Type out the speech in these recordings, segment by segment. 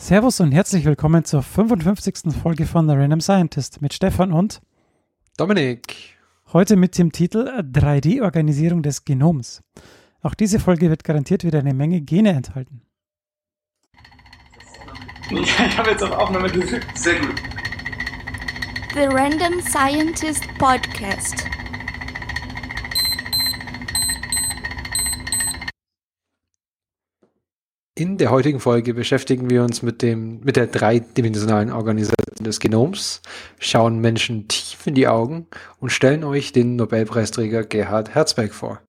Servus und herzlich willkommen zur 55. Folge von The Random Scientist mit Stefan und Dominik. Heute mit dem Titel 3D-Organisierung des Genoms. Auch diese Folge wird garantiert wieder eine Menge Gene enthalten. Ich habe jetzt auf Aufnahme gedrückt. Sehr gut. The Random Scientist Podcast. In der heutigen Folge beschäftigen wir uns mit dem, mit der dreidimensionalen Organisation des Genoms, schauen Menschen tief in die Augen und stellen euch den Nobelpreisträger Gerhard Herzberg vor.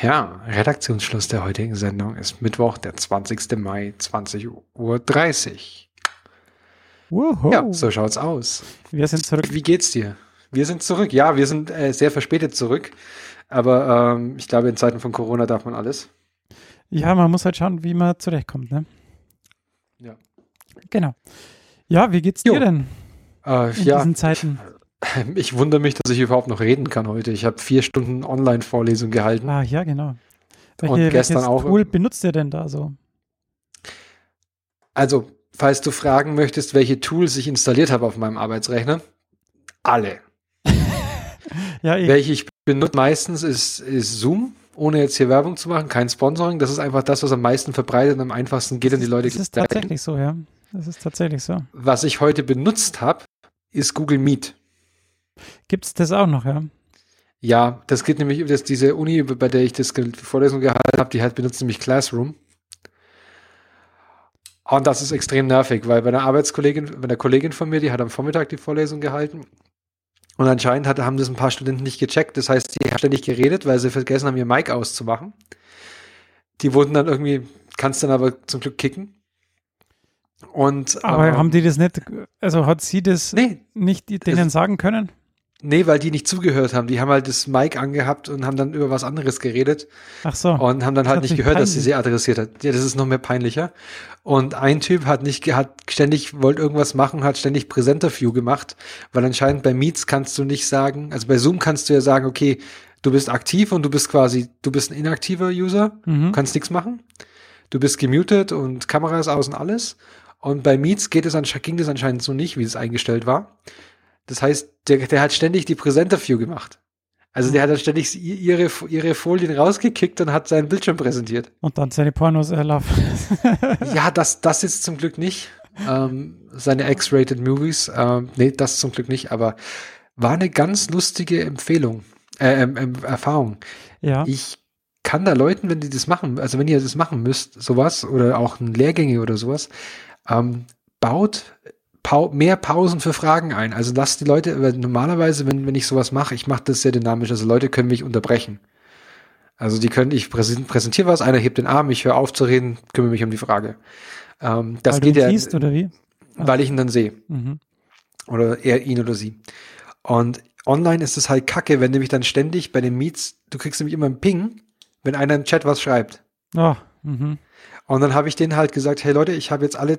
Ja, Redaktionsschluss der heutigen Sendung ist Mittwoch, der 20. Mai, 20.30 Uhr. Wuhu. Ja, so schaut's aus. Wir sind zurück. Wie geht's dir? Wir sind zurück. Ja, wir sind äh, sehr verspätet zurück. Aber ähm, ich glaube, in Zeiten von Corona darf man alles. Ja, man muss halt schauen, wie man zurechtkommt, ne? Ja. Genau. Ja, wie geht's Jo. dir denn Äh, in ja, diesen Zeiten? ich wundere mich, dass ich überhaupt noch reden kann heute. Ich habe vier Stunden Online-Vorlesung gehalten. Ah, ja, genau. Und Welche, gestern welches auch- Tool benutzt ihr denn da so? Also, falls du fragen möchtest, welche Tools ich installiert habe auf meinem Arbeitsrechner, alle. Ja, ich, Welche ich benutze meistens ist, ist Zoom, ohne jetzt hier Werbung zu machen, kein Sponsoring. Das ist einfach das, was am meisten verbreitet und am einfachsten geht und die Leute das ist tatsächlich so, ja. Das ist tatsächlich so. Was ich heute benutzt habe, ist Google Meet. Gibt's das auch noch, ja? Ja, das geht nämlich, dass diese Uni, bei der ich das Vorlesung gehalten habe, die hat benutzt nämlich Classroom. Und das ist extrem nervig, weil bei einer Arbeitskollegin, bei einer Kollegin von mir, die hat am Vormittag die Vorlesung gehalten. Und anscheinend hat, haben das ein paar Studenten nicht gecheckt. Das heißt, die haben ständig geredet, weil sie vergessen haben, ihr Mic auszumachen. Die wurden dann irgendwie, kannst dann aber zum Glück kicken. Und, Aber ähm, haben die das nicht, also hat sie das nee, nicht denen sagen können? Nee, weil die nicht zugehört haben. Die haben halt das Mic angehabt und haben dann über was anderes geredet. Ach so. und haben dann halt nicht gehört, dass sie peinlich. sie adressiert hat. Ja, das ist noch mehr peinlicher. Und ein Typ hat nicht, hat ständig, wollte irgendwas machen, hat ständig Präsenter-View gemacht, weil anscheinend bei Meets kannst du nicht sagen, also bei Zoom kannst du ja sagen, okay, du bist aktiv und du bist quasi, du bist ein inaktiver User, Mhm. kannst nichts machen. Du bist gemutet und Kamera ist aus und alles. Und bei Meets geht es ansche- ging das anscheinend so nicht, wie es eingestellt war. Das heißt, der, der hat ständig die Präsenter-View gemacht. Also der hat dann ständig ihre, ihre Folien rausgekickt und hat seinen Bildschirm präsentiert. Und dann seine Pornos erlaufen. Ja, das, das jetzt zum Glück nicht. Ähm, seine X-Rated Movies, ähm, nee, das zum Glück nicht, aber war eine ganz lustige Empfehlung, äh, ähm, ähm, Erfahrung. ja. Ich kann da Leuten, wenn die das machen, also wenn ihr das machen müsst, sowas, oder auch ein Lehrgänge oder sowas, ähm, baut Pau mehr Pausen für Fragen ein. Also lasst die Leute, weil normalerweise, wenn, wenn ich sowas mache, ich mache das sehr dynamisch, also Leute können mich unterbrechen. Also die können, ich präsent, präsentiere was, einer hebt den Arm, ich höre auf zu reden, kümmere mich um die Frage. Ähm, das Weil du geht ihn ja, siehst, oder wie? weil ich ihn dann sehe. Mhm. Oder er, ihn oder sie. Und online ist es halt kacke, wenn nämlich dann ständig bei den Meets, du kriegst nämlich immer einen Ping, wenn einer im Chat was schreibt. Oh, mhm. Und dann habe ich denen halt gesagt, hey Leute, ich habe jetzt alle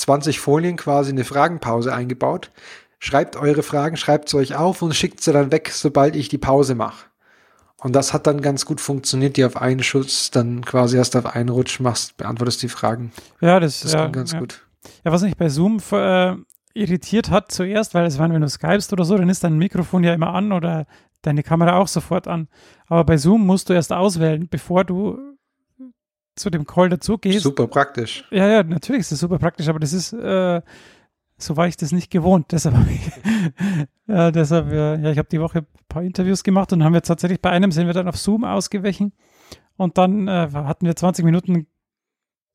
20 Folien quasi eine Fragenpause eingebaut. Schreibt eure Fragen, schreibt sie euch auf und schickt sie dann weg, sobald ich die Pause mache. Und das hat dann ganz gut funktioniert, die auf einen Schuss dann quasi erst auf einen Rutsch machst, beantwortest die Fragen. Ja, das, Das ja, ging ganz ja. gut. Ja, was mich bei Zoom äh, irritiert hat zuerst, weil es waren, wenn du skypst oder so, dann ist dein Mikrofon ja immer an oder deine Kamera auch sofort an. Aber bei Zoom musst du erst auswählen, bevor du zu dem Call dazu gehst. Super praktisch. Ja, ja, natürlich ist das super praktisch, aber das ist, äh, so war ich das nicht gewohnt. Deshalb ja, deshalb, ja, ich habe die Woche ein paar Interviews gemacht und haben wir tatsächlich bei einem sind wir dann auf Zoom ausgewichen und dann äh, hatten wir 20 Minuten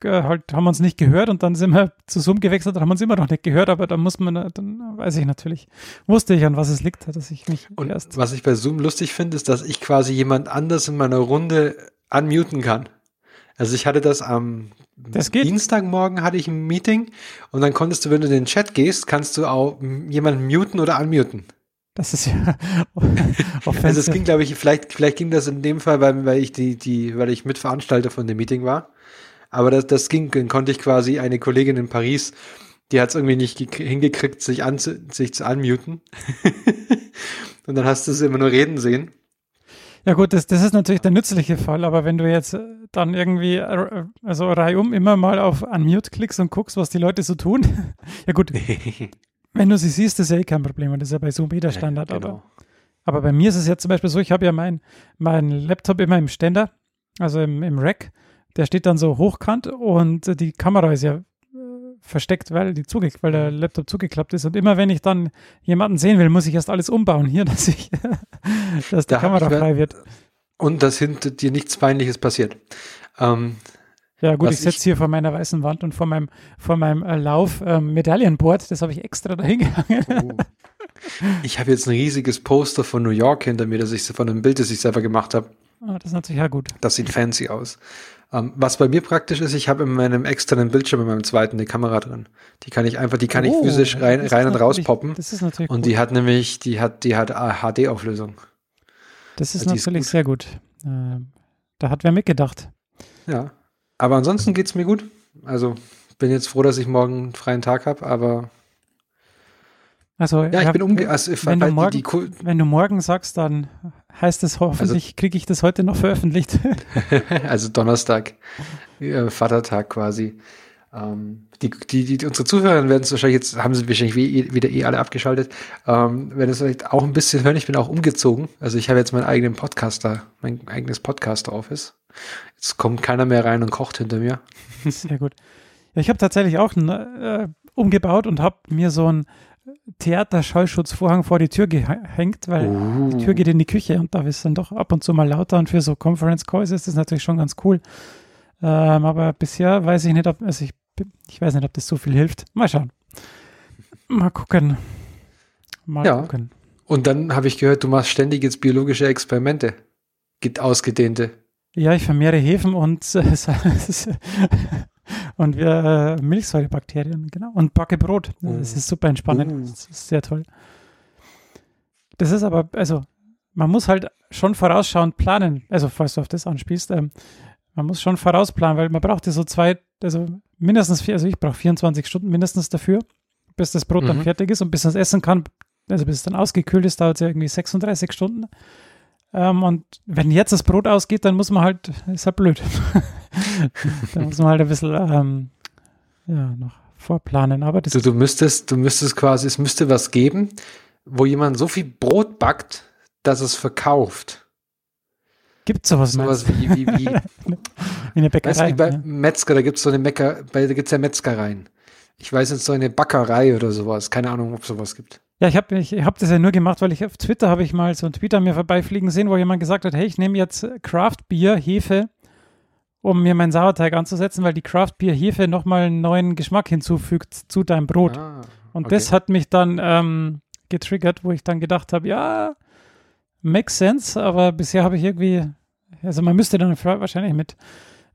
äh, halt, haben uns nicht gehört und dann sind wir zu Zoom gewechselt und haben uns immer noch nicht gehört, aber dann muss man, äh, dann weiß ich natürlich, wusste ich, an was es liegt, dass ich mich Und erst. was ich bei Zoom lustig finde, ist, dass ich quasi jemand anders in meiner Runde unmuten kann. Also ich hatte das am Das. Dienstagmorgen hatte ich ein Meeting und dann konntest du, wenn du in den Chat gehst, kannst du auch jemanden muten oder unmuten. Das ist ja Also es ging, glaube ich, vielleicht, vielleicht ging das in dem Fall, weil, weil ich die, die, weil ich Mitveranstalter von dem Meeting war. Aber das, das ging, dann konnte ich quasi eine Kollegin in Paris, die hat es irgendwie nicht gekrie- hingekriegt, sich, an, sich zu unmuten. und dann hast du sie immer nur reden sehen. Ja gut, das, das ist natürlich der nützliche Fall, aber wenn du jetzt äh, dann irgendwie, äh, also reihum immer mal auf Unmute klickst und guckst, was die Leute so tun, ja gut, wenn du sie siehst, ist ja eh kein Problem und das ist ja bei Zoom eh der Standard, Ja, aber, genau. aber bei mir ist es jetzt zum Beispiel so, ich habe ja mein, mein Laptop immer im Ständer, also im, im Rack, der steht dann so hochkant und äh, die Kamera ist ja äh, versteckt, weil, die zuge weil der Laptop zugeklappt ist und immer wenn ich dann jemanden sehen will, muss ich erst alles umbauen hier, dass ich, dass die Da Kamera frei wird. Und dass hinter dir nichts Peinliches passiert. Ähm, Ja, gut, ich sitze hier vor meiner weißen Wand und vor meinem, vor meinem äh, Lauf ähm, Medaillenboard, das habe ich extra dahin gehangen. Oh. Ich habe jetzt ein riesiges Poster von New York hinter mir, das ich von einem Bild, das ich selber gemacht habe. Ah, das ist natürlich ja gut. Das sieht fancy aus. Ähm, was bei mir praktisch ist, ich habe in meinem externen Bildschirm in meinem zweiten eine Kamera drin. Die kann ich einfach, die kann ich Oh, physisch rein, ist rein und raus poppen. Das ist natürlich Und gut. die hat nämlich, die hat, die hat HD-Auflösung. das ist ist natürlich gut. sehr gut. Ähm, da hat wer mitgedacht. Ja. Aber ansonsten geht's mir gut. Also bin jetzt froh, dass ich morgen einen freien Tag habe, aber Also, ja, ich bin umge... Also, wenn, du morgen, die, die, wenn du morgen sagst, dann heißt es hoffentlich, Also kriege ich das heute noch veröffentlicht. also Donnerstag, äh, Vatertag quasi. Ähm, die, die, die, unsere Zuhörer werden es wahrscheinlich jetzt, haben sie wahrscheinlich wie, wieder eh alle abgeschaltet, ähm, werden es vielleicht auch ein bisschen hören. Ich bin auch umgezogen. Also ich habe jetzt meinen eigenen Podcaster, mein eigenes Podcaster-Office. Jetzt kommt keiner mehr rein und kocht hinter mir. Sehr gut. Ja, ich habe tatsächlich auch äh, umgebaut und habe mir so einen Theater-Schallschutzvorhang vor die Tür gehängt, weil die Tür geht in die Küche und da ist dann doch ab und zu mal lauter und für so Conference Calls ist das natürlich schon ganz cool. Ähm, aber bisher weiß ich nicht, ob, also ich, ich weiß nicht, ob das so viel hilft. Mal schauen. Mal gucken. Mal Ja. gucken. Und dann habe ich gehört, du machst ständig jetzt biologische Experimente. Geht ausgedehnte. Ja, ich vermehre Hefen und, äh, und wir, äh, Milchsäurebakterien, genau. Und backe Brot. Das Oh. ist super entspannend. Oh. Das ist sehr toll. Das ist aber, also, man muss halt schon vorausschauend planen. Also, falls du auf das anspielst, ähm, man muss schon vorausplanen, weil man braucht ja so zwei, also mindestens vier, also ich brauche 24 Stunden mindestens dafür, bis das Brot dann Mhm. fertig ist und bis man es essen kann, also bis es dann ausgekühlt ist, dauert es ja irgendwie 36 Stunden. Ähm, und wenn jetzt das Brot ausgeht, dann muss man halt, ist halt blöd. da muss man halt ein bisschen ähm, ja, noch vorplanen. Aber das Du, du müsstest, du müsstest quasi, es müsste was geben, wo jemand so viel Brot backt, dass es verkauft. gibt sowas, Sowas wie, wie, wie wie eine Weißt du, Bäckerei. wie bei ja. Metzger, da gibt's so eine Mecker, bei, da gibt's ja Metzgereien. Ich weiß jetzt so eine Backerei oder sowas. Keine Ahnung, ob sowas gibt. Ja, ich habe ich hab das ja nur gemacht, weil ich auf Twitter habe ich mal so einen Tweet an mir vorbeifliegen sehen, wo jemand gesagt hat, hey, ich nehme jetzt Craft Beer, Hefe, um mir meinen Sauerteig anzusetzen, weil die Craft Beer Hefe nochmal einen neuen Geschmack hinzufügt zu deinem Brot. Ah, Und okay. das hat mich dann ähm, getriggert, wo ich dann gedacht habe, ja, makes sense, aber bisher habe ich irgendwie, also man müsste dann wahrscheinlich mit,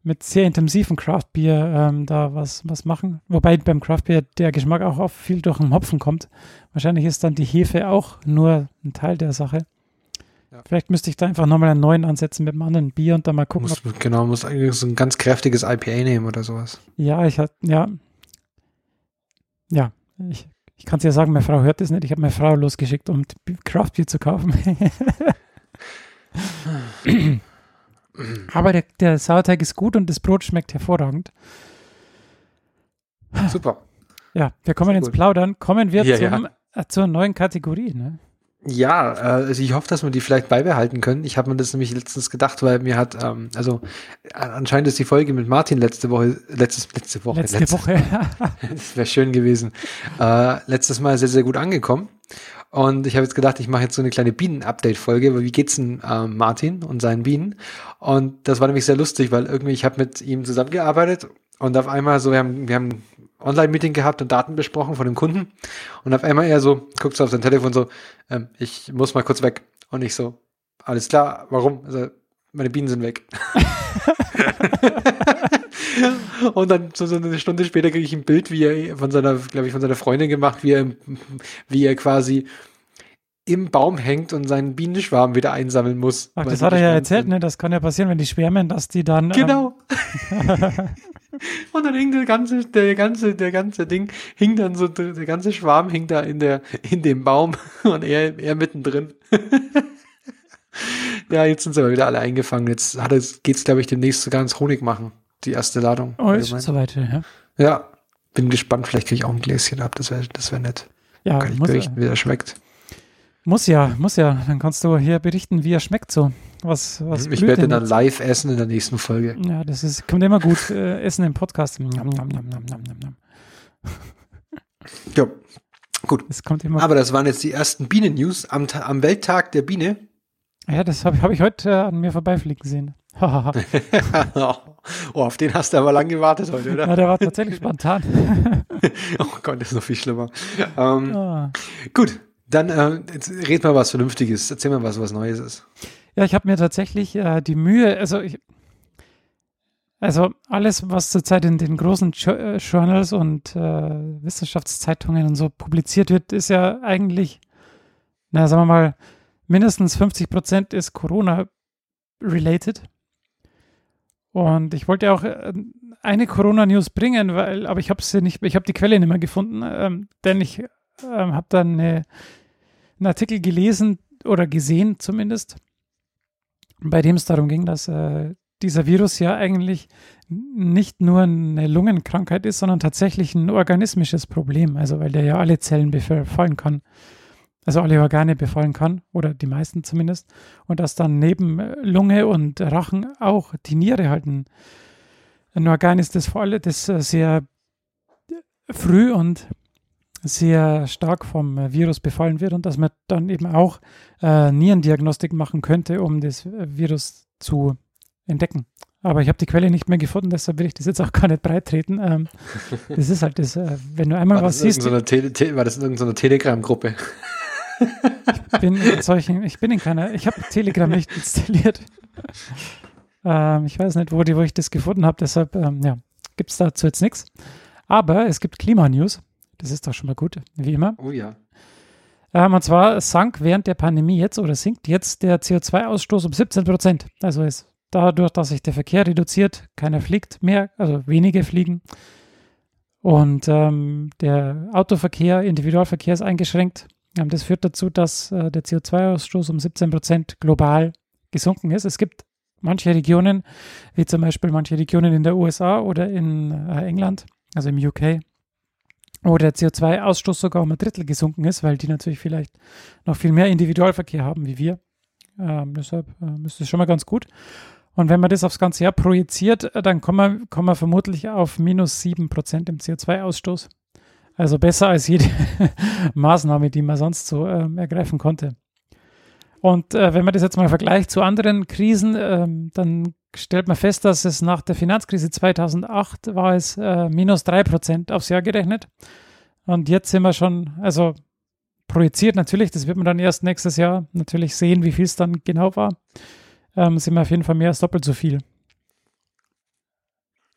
mit sehr intensiven Craft-Bier ähm, da was, was machen. Wobei beim Craft-Bier der Geschmack auch oft viel durch den Hopfen kommt. Wahrscheinlich ist dann die Hefe auch nur ein Teil der Sache. Ja. Vielleicht müsste ich da einfach nochmal einen neuen ansetzen mit einem anderen Bier und dann mal gucken, muss, genau, muss eigentlich so ein ganz kräftiges IPA nehmen oder sowas. Ja, ich hatte, ja. Ja, ich, ich kann es ja sagen, meine Frau hört das nicht. Ich habe meine Frau losgeschickt, um Craftbier zu kaufen. Aber der, der Sauerteig ist gut und das Brot schmeckt hervorragend. Super. Ja, wir kommen Sehr ins gut. Plaudern. Kommen wir Ja, zum, ja. Äh, zur neuen Kategorie. Ne? Ja, äh, also ich hoffe, dass wir die vielleicht beibehalten können. Ich habe mir das nämlich letztens gedacht, weil mir hat, ähm, also äh, anscheinend ist die Folge mit Martin letzte Woche, letztes, letzte Woche, Letzte letzte- Woche. Das wäre schön gewesen. Äh, letztes Mal sehr, sehr gut angekommen. Und ich habe jetzt gedacht, ich mache jetzt so eine kleine Bienen-Update-Folge, weil wie geht's denn äh, Martin und seinen Bienen? Und das war nämlich sehr lustig, weil irgendwie ich habe mit ihm zusammengearbeitet und auf einmal so, wir haben, wir haben ein Online-Meeting gehabt und Daten besprochen von dem Kunden und auf einmal er so, guckt so auf sein Telefon so, ähm, ich muss mal kurz weg. Und ich so, alles klar, warum? Also, meine Bienen sind weg. Und dann so, so eine Stunde später kriege ich ein Bild, wie er von seiner, glaube ich, von seiner Freundin gemacht, wie er, wie er quasi im Baum hängt und seinen Bienenschwarm wieder einsammeln muss. Ach, das hat er ja erzählt, sind. ne? Das kann ja passieren, wenn die schwärmen, dass die dann. ähm, Genau. und dann hing der ganze, der ganze, der ganze Ding, hing dann so, der ganze Schwarm hing da in der, in dem Baum und er, er mittendrin. Ja, jetzt sind sie aber wieder alle eingefangen. Jetzt geht es, glaube ich, demnächst sogar ins Honig machen. Die erste Ladung. Oh, ist schon soweit, ja. Ja, bin gespannt. Vielleicht kriege ich auch ein Gläschen ab. Das wäre das wär nett. Ja, Kann ich berichten, wie er schmeckt. muss ja, muss ja. Dann kannst du hier berichten, wie er schmeckt so. Was, was ich werde dann jetzt? live essen in der nächsten Folge. Ja, das ist, kommt immer gut. Äh, Essen im Podcast. Nom, nom, nom. Ja, gut. Das kommt immer Aber das waren jetzt die ersten Bienen-News am, am Welttag der Biene. Ja, das habe hab ich heute äh, an mir vorbeifliegen sehen. Oh, auf den hast du aber lang gewartet heute, oder? ja, der war tatsächlich spontan. Oh Gott, das ist noch viel schlimmer. Ähm, Ah. Gut, dann äh, jetzt red mal was Vernünftiges. Erzähl mal was, was Neues ist. Ja, ich habe mir tatsächlich äh, die Mühe, also ich, also alles, was zurzeit in den großen Jo- äh, Journals und äh, Wissenschaftszeitungen und so publiziert wird, ist ja eigentlich, na, sagen wir mal, mindestens 50 Prozent ist Corona-related. Und ich wollte auch äh, eine Corona-News bringen, weil, aber ich habe sie nicht, ich habe die Quelle nicht mehr gefunden, ähm, denn ich ähm, habe dann eine, einen Artikel gelesen oder gesehen zumindest, bei dem es darum ging, dass äh, dieser Virus ja eigentlich nicht nur eine Lungenkrankheit ist, sondern tatsächlich ein organismisches Problem. Also weil der ja alle Zellen befallen kann. Also alle Organe befallen kann, oder die meisten zumindest. Und dass dann neben äh, Lunge und Rachen auch die Niere halt ein, ein Organ ist, das vor allem das äh, sehr früh und sehr stark vom äh, Virus befallen wird und dass man dann eben auch äh, Nierendiagnostik machen könnte, um das Virus zu entdecken. Aber ich habe die Quelle nicht mehr gefunden, deshalb will ich das jetzt auch gar nicht breit treten. Ähm, das ist halt das, äh, wenn du einmal War was siehst, Tele Te war das in irgendeiner Telegram-Gruppe? Ich bin in solchen, ich bin in keiner, ich habe Telegram nicht installiert. ähm, ich weiß nicht, wo, die, wo ich das gefunden habe, deshalb ähm, ja, gibt es dazu jetzt nichts. Aber es gibt Klimanews, das ist doch schon mal gut, wie immer. Oh ja. Ähm, und zwar sank während der Pandemie jetzt oder sinkt jetzt der CO2-Ausstoß um 17 Prozent. Also ist dadurch, dass sich der Verkehr reduziert, keiner fliegt mehr, also wenige fliegen. Und ähm, der Autoverkehr, Individualverkehr ist eingeschränkt. Das führt dazu, dass äh, der CO2-Ausstoß um 17 Prozent global gesunken ist. Es gibt manche Regionen, wie zum Beispiel manche Regionen in der USA oder in äh, England, also im UK, wo der CO2-Ausstoß sogar um ein Drittel gesunken ist, weil die natürlich vielleicht noch viel mehr Individualverkehr haben wie wir. Ähm, deshalb ähm, ist das schon mal ganz gut. Und wenn man das aufs ganze Jahr projiziert, äh, dann kommen wir, kommen wir vermutlich auf minus 7% im CO2-Ausstoß. Also besser als jede Maßnahme, die man sonst so ähm, ergreifen konnte. Und äh, wenn man das jetzt mal vergleicht zu anderen Krisen, ähm, dann stellt man fest, dass es nach der Finanzkrise 2008 war es äh, minus 3% aufs Jahr gerechnet. Und jetzt sind wir schon, also projiziert natürlich, das wird man dann erst nächstes Jahr natürlich sehen, wie viel es dann genau war, ähm, sind wir auf jeden Fall mehr als doppelt so viel.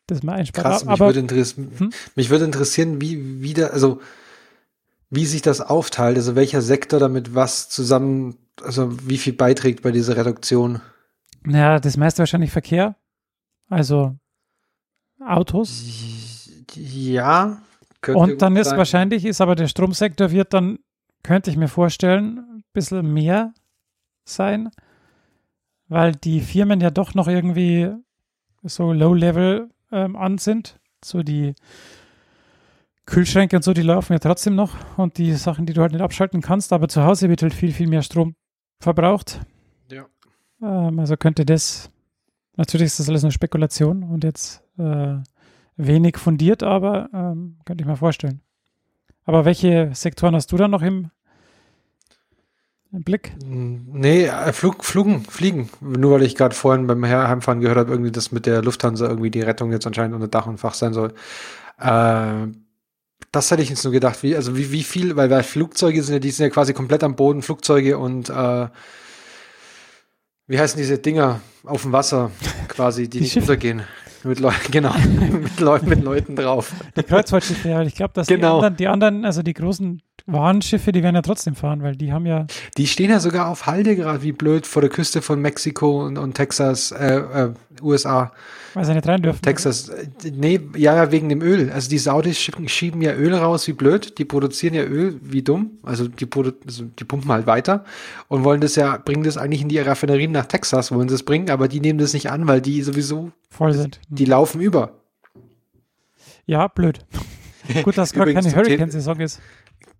Das man einspart. Krass, mich Aber würde, Hm? mich würde interessieren, wie, wie da, also wie sich das aufteilt, also welcher Sektor damit was zusammen, also wie viel beiträgt bei dieser Reduktion. naja, das meiste wahrscheinlich Verkehr, also Autos. Ja. könnte Und dann ist sein. wahrscheinlich, ist aber der Stromsektor wird dann, könnte ich mir vorstellen, ein bisschen mehr sein, weil die Firmen ja doch noch irgendwie so Low-Level ähm, an sind. So die Kühlschränke und so, die laufen ja trotzdem noch und die Sachen, die du halt nicht abschalten kannst, aber zu Hause wird halt viel, viel mehr Strom verbraucht. Ja. Ähm, also könnte das, natürlich ist das alles nur Spekulation und jetzt äh, wenig fundiert, aber ähm, könnte ich mir vorstellen. Aber welche Sektoren hast du dann noch im, im Blick? Nee, äh, Flug, Flugen, Fliegen. Nur weil ich gerade vorhin beim Heimfahren gehört habe, irgendwie, dass mit der Lufthansa irgendwie die Rettung jetzt anscheinend unter Dach und Fach sein soll. Äh, das hätte ich jetzt nur gedacht, wie, also wie, wie viel, weil, weil Flugzeuge sind ja, die sind ja quasi komplett am Boden, Flugzeuge und äh, wie heißen diese Dinger auf dem Wasser quasi, die, Die nicht Schiffe. untergehen. Mit Leuten, genau, mit, Leu mit Leuten drauf. Die Kreuzfahrtschiffe, ja, ich glaube, dass Genau. die, anderen, die anderen, also die großen Warenschiffe, die werden ja trotzdem fahren, weil die haben ja. Die stehen ja sogar auf Halde gerade wie blöd vor der Küste von Mexiko und, und Texas, äh, äh, USA. Weil sie nicht rein dürfen. Texas, nee, ja, ja, wegen dem Öl. Also die Saudis schieben, schieben ja Öl raus wie blöd. Die produzieren ja Öl wie dumm. Also die, also die pumpen halt weiter und wollen das ja, bringen das eigentlich in die Raffinerien nach Texas, wollen sie es bringen, aber die nehmen das nicht an, weil die sowieso voll sind. Die laufen über. Ja, blöd. Gut, dass gerade keine Hurricane-Saison ist.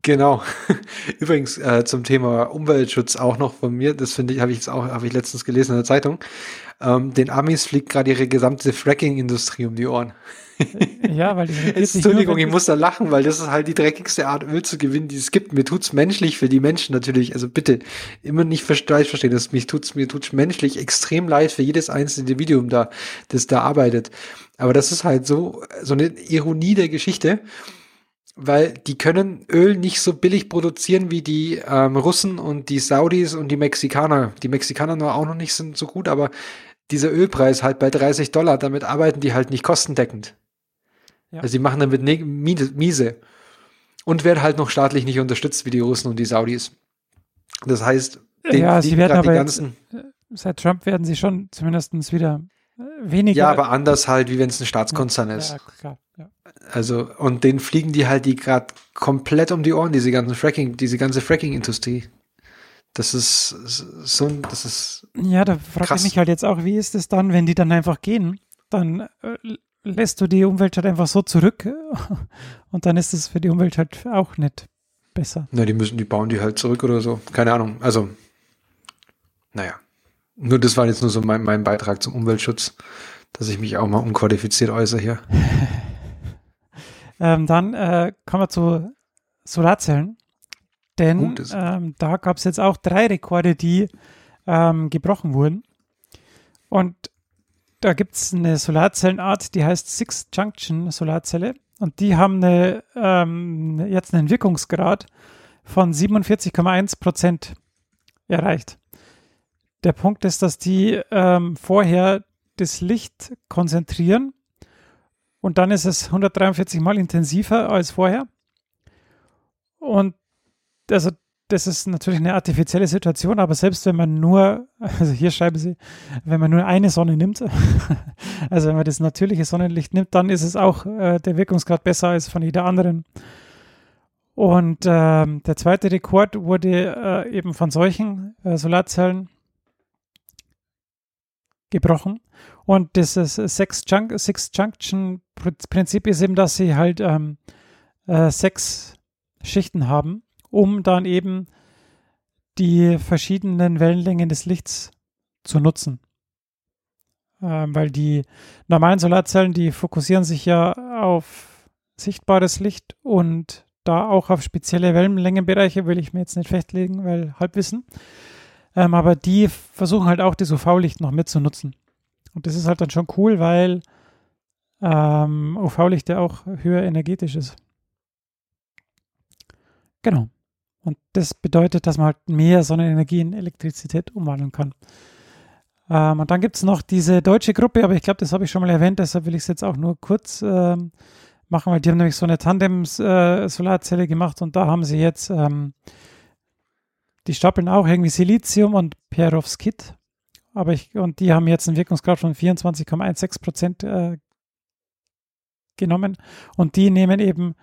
Genau. Übrigens äh, zum Thema Umweltschutz auch noch von mir. Das finde ich, habe ich jetzt auch, habe ich letztens gelesen in der Zeitung. Ähm, den Amis fliegt gerade ihre gesamte Fracking-Industrie um die Ohren. Ja, weil die Entschuldigung, ich muss da lachen, weil das ist halt die dreckigste Art, Öl zu gewinnen, die es gibt. Mir tut's menschlich für die Menschen natürlich. Also bitte immer nicht falsch verstehen. Das, mich tut's, mir tut's menschlich extrem leid für jedes einzelne Individuum da, das da arbeitet. Aber das ist halt so, so eine Ironie der Geschichte weil die können Öl nicht so billig produzieren wie die ähm, Russen und die Saudis und die Mexikaner. Die Mexikaner nur auch noch nicht sind so gut, aber dieser Ölpreis halt bei 30 Dollar, damit arbeiten die halt nicht kostendeckend. Ja. Also die machen damit ne miese und werden halt noch staatlich nicht unterstützt wie die Russen und die Saudis. Das heißt, ja, sie werden aber jetzt, äh, seit Trump werden sie schon zumindest wieder äh, weniger. Ja, aber anders halt, wie wenn es ein Staatskonzern ja, ist. Ja, klar. Ja. Also, und denen fliegen die halt die gerade komplett um die Ohren, diese ganzen Fracking, diese ganze Fracking-Industrie. Das ist so ein, das ist. Ja, da frage ich mich halt jetzt auch, wie ist es dann, wenn die dann einfach gehen? Dann äh, lässt du die Umwelt halt einfach so zurück und dann ist es für die Umwelt halt auch nicht besser. Na, die müssen, die bauen die halt zurück oder so. Keine Ahnung. Also, naja. Nur das war jetzt nur so mein, mein Beitrag zum Umweltschutz, dass ich mich auch mal unqualifiziert äußere hier. Ähm, dann äh, kommen wir zu Solarzellen. Denn ähm, da gab es jetzt auch drei Rekorde, die ähm, gebrochen wurden. Und da gibt es eine Solarzellenart, die heißt Six Junction Solarzelle. Und die haben eine, ähm, jetzt einen Wirkungsgrad von 47,1 Prozent erreicht. Der Punkt ist, dass die ähm, vorher das Licht konzentrieren und dann ist es 143 Mal intensiver als vorher. Und also das ist natürlich eine artifizielle Situation, aber selbst wenn man nur, also hier schreiben sie, wenn man nur eine Sonne nimmt, also wenn man das natürliche Sonnenlicht nimmt, dann ist es auch äh, der Wirkungsgrad besser als von jeder anderen. Und äh, der zweite Rekord wurde äh, eben von solchen äh, Solarzellen gebrochen. Und dieses Six, Junk Six Junction Prinzip ist eben, dass sie halt ähm, äh, sechs Schichten haben, um dann eben die verschiedenen Wellenlängen des Lichts zu nutzen. Ähm, weil die normalen Solarzellen, die fokussieren sich ja auf sichtbares Licht und da auch auf spezielle Wellenlängenbereiche will ich mir jetzt nicht festlegen, weil Halbwissen. Ähm, aber die versuchen halt auch das UV-Licht noch mitzunutzen. Und das ist halt dann schon cool, weil ähm, UV-Licht ja auch höher energetisch ist. Genau. Und das bedeutet, dass man halt mehr Sonnenenergie in Elektrizität umwandeln kann. Ähm, und dann gibt es noch diese deutsche Gruppe, aber ich glaube, das habe ich schon mal erwähnt, deshalb will ich es jetzt auch nur kurz ähm, machen, weil die haben nämlich so eine Tandem-Solarzelle äh, gemacht und da haben sie jetzt, ähm, die stapeln auch irgendwie Silizium und Perovskit. Aber ich, und die haben jetzt einen Wirkungsgrad von 24,16 Prozent äh, genommen. Und die nehmen eben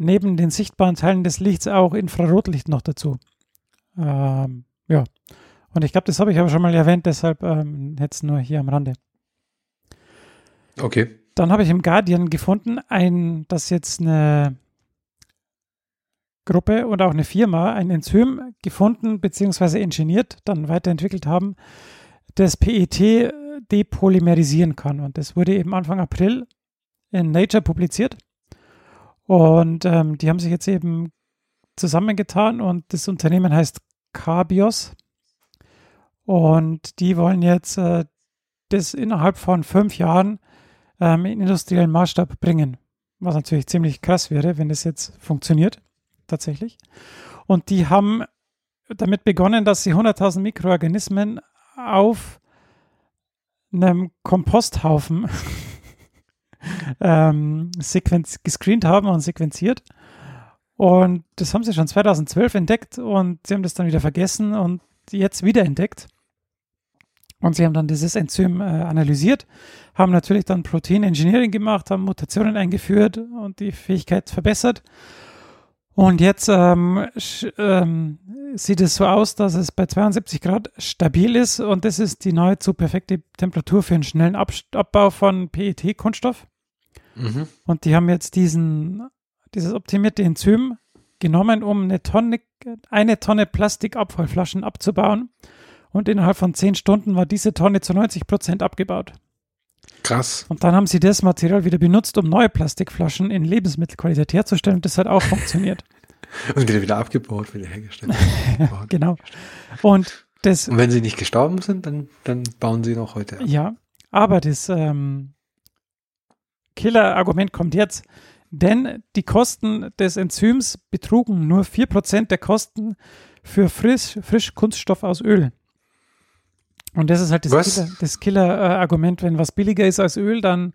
neben den sichtbaren Teilen des Lichts auch Infrarotlicht noch dazu. Ähm, ja. Und ich glaube, das habe ich aber schon mal erwähnt, deshalb ähm, jetzt nur hier am Rande. Okay. Dann habe ich im Guardian gefunden, ein, dass jetzt eine Gruppe und auch eine Firma ein Enzym gefunden bzw. ingeniert, dann weiterentwickelt haben, das PET depolymerisieren kann. Und das wurde eben Anfang April in Nature publiziert. Und ähm, die haben sich jetzt eben zusammengetan und das Unternehmen heißt Carbios. Und die wollen jetzt äh, das innerhalb von fünf Jahren ähm, in industriellen Maßstab bringen. Was natürlich ziemlich krass wäre, wenn das jetzt funktioniert, tatsächlich. Und die haben damit begonnen, dass sie 100.000 Mikroorganismen auf einem Komposthaufen ähm, gescreent haben und sequenziert. Und das haben sie schon 2012 entdeckt und sie haben das dann wieder vergessen und jetzt wieder entdeckt. Und sie haben dann dieses Enzym äh, analysiert, haben natürlich dann Protein Engineering gemacht, haben Mutationen eingeführt und die Fähigkeit verbessert. Und jetzt ähm, ähm, sieht es so aus, dass es bei 72 Grad stabil ist und das ist die nahezu perfekte Temperatur für einen schnellen Ab Abbau von PET-Kunststoff. Mhm. Und die haben jetzt diesen, dieses optimierte Enzym genommen, um eine Tonne, eine Tonne Plastikabfallflaschen abzubauen. Und innerhalb von 10 Stunden war diese Tonne zu 90 Prozent abgebaut. Krass. Und dann haben sie das Material wieder benutzt, um neue Plastikflaschen in Lebensmittelqualität herzustellen. Und das hat auch funktioniert. Und wieder wieder abgebaut, wieder hergestellt. Genau. Und das, Und wenn sie nicht gestorben sind, dann, dann bauen sie noch heute ab. ja, aber das ähm, Killer-Argument kommt jetzt. Denn die Kosten des Enzyms betrugen nur 4% der Kosten für frisch, Frischkunststoff aus Öl. Und das ist halt das Was? Killer- das Killer-Argument. Wenn was billiger ist als Öl, dann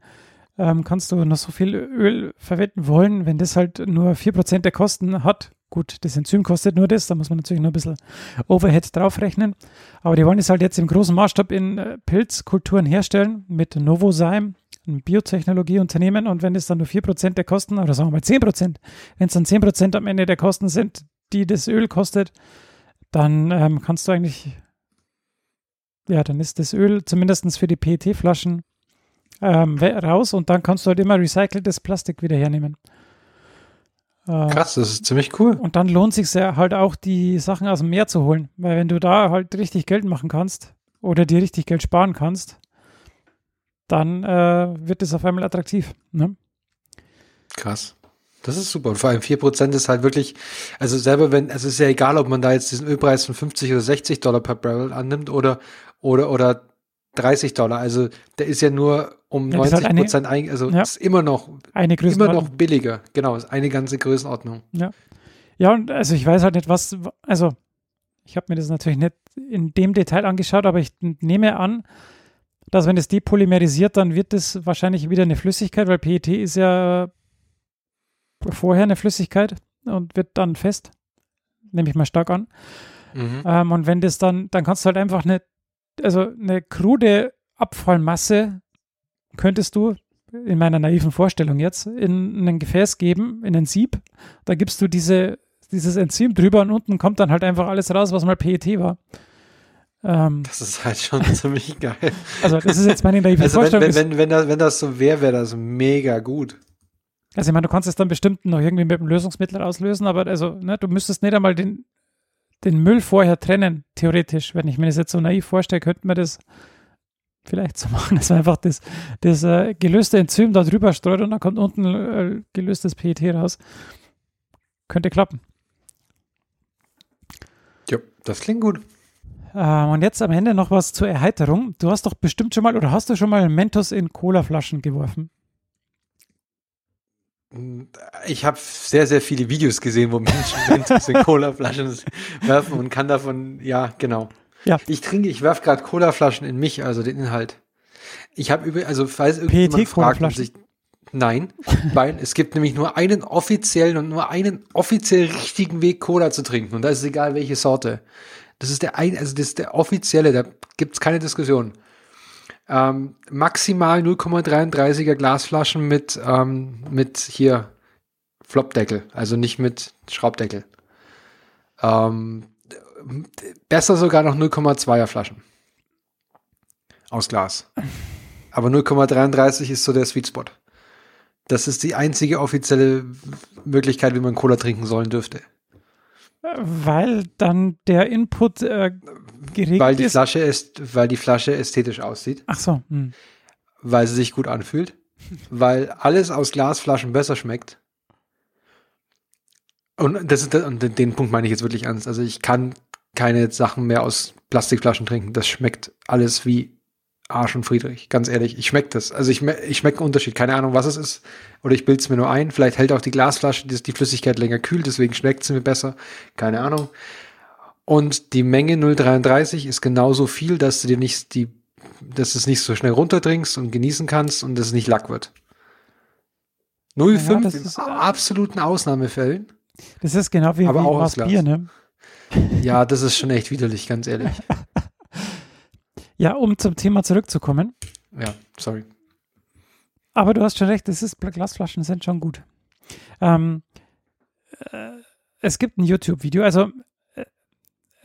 ähm, kannst du noch so viel Öl verwenden wollen. Wenn das halt nur 4% der Kosten hat, gut, das Enzym kostet nur das, da muss man natürlich nur ein bisschen Overhead draufrechnen. Aber die wollen es halt jetzt im großen Maßstab in äh, Pilzkulturen herstellen mit Novozyme, ein Biotechnologieunternehmen. Und wenn es dann nur 4% der Kosten, oder sagen wir mal 10%, wenn es dann 10% am Ende der Kosten sind, die das Öl kostet, dann ähm, kannst du eigentlich, ja, dann ist das Öl zumindest für die PET-Flaschen ähm, raus und dann kannst du halt immer recyceltes Plastik wieder hernehmen. Äh, Krass, das ist ziemlich cool. und dann lohnt sich ja halt auch, die Sachen aus dem Meer zu holen. Weil wenn du da halt richtig Geld machen kannst oder dir richtig Geld sparen kannst, dann äh, wird es auf einmal attraktiv. Ne? Krass. Das ist super. Und vor allem 4% ist halt wirklich, also selber wenn, also es ist ja egal, ob man da jetzt diesen Ölpreis von 50 oder 60 Dollar per Barrel annimmt oder, oder, oder 30 Dollar. Also der ist ja nur um Ja, das ist halt 90 Prozent ein, also Ja. ist immer noch, Eine immer noch billiger. Genau, ist eine ganze Größenordnung. Ja, und also ich weiß halt nicht, was, also ich habe mir das natürlich nicht in dem Detail angeschaut, aber ich nehme an, dass wenn es depolymerisiert, dann wird es wahrscheinlich wieder eine Flüssigkeit, weil PET ist ja vorher eine Flüssigkeit und wird dann fest. Nehme ich mal stark an. Mhm. Ähm, und wenn das dann, dann kannst du halt einfach eine, also eine krude Abfallmasse könntest du in meiner naiven Vorstellung jetzt in ein Gefäß geben, in ein Sieb. Da gibst du diese, dieses Enzym drüber und unten kommt dann halt einfach alles raus, was mal PET war. Ähm, Das ist halt schon ziemlich geil. also das ist jetzt meine naive Also wenn, Vorstellung. wenn, wenn, wenn, das, wenn das so wäre, wäre das mega gut. Also ich meine, du kannst es dann bestimmt noch irgendwie mit einem Lösungsmittel auslösen, aber also, ne, du müsstest nicht einmal den, den Müll vorher trennen, theoretisch. Wenn ich mir das jetzt so naiv vorstelle, könnte man das vielleicht so machen, dass man einfach das, das äh, gelöste Enzym da drüber streut und dann kommt unten äh, gelöstes PET raus. Könnte klappen. Ja, das klingt gut. Ähm, und jetzt am Ende noch was zur Erheiterung. Du hast doch bestimmt schon mal oder hast du schon mal Mentos in Colaflaschen geworfen? Ich habe sehr, sehr viele Videos gesehen, wo Menschen Mentos in Colaflaschen werfen und kann davon, ja, genau. Ja. Ich trinke, ich werfe gerade Colaflaschen in mich, also den Inhalt. Ich habe über, also falls irgendjemand fragt, PET-Colaflaschen? sich, nein, weil es gibt nämlich nur einen offiziellen und nur einen offiziell richtigen Weg, Cola zu trinken. Und da ist es egal, welche Sorte. Das ist der ein, also das ist der offizielle, da gibt's keine Diskussion. Ähm, maximal 0,33er Glasflaschen mit, ähm, mit hier Flopdeckel, also nicht mit Schraubdeckel. Ähm, besser sogar noch 0,2er Flaschen. Aus Glas. Aber 0,33 ist so der Sweet Spot. Das ist die einzige offizielle Möglichkeit, wie man Cola trinken sollen dürfte. Weil dann der Input äh, geregelt Weil die ist. Flasche ist, weil die Flasche ästhetisch aussieht, Ach so. Hm. weil sie sich gut anfühlt, weil alles aus Glasflaschen besser schmeckt. Und das ist und den- Punkt meine ich jetzt wirklich ernst. Also ich kann keine Sachen mehr aus Plastikflaschen trinken. Das schmeckt alles wie Arsch und Friedrich. Ganz ehrlich, ich schmecke das. Also ich, ich schmecke einen Unterschied. Keine Ahnung, was es ist. Oder ich bilde es mir nur ein. Vielleicht hält auch die Glasflasche die, die Flüssigkeit länger kühl, deswegen schmeckt es mir besser. Keine Ahnung. Und die Menge 0,33 ist genauso viel, dass du dir nicht die, dass du es nicht so schnell runtertrinkst und genießen kannst und dass es nicht Lack wird. 0,5 das in ist, äh, absoluten Ausnahmefällen. Das ist genau wie, Aber wie auch aus. Bier, ne? Ja, das ist schon echt widerlich, ganz ehrlich. Ja, um zum Thema zurückzukommen. Ja, sorry. Aber du hast schon recht, das ist, Glasflaschen sind schon gut. Ähm, äh, es gibt ein YouTube-Video, also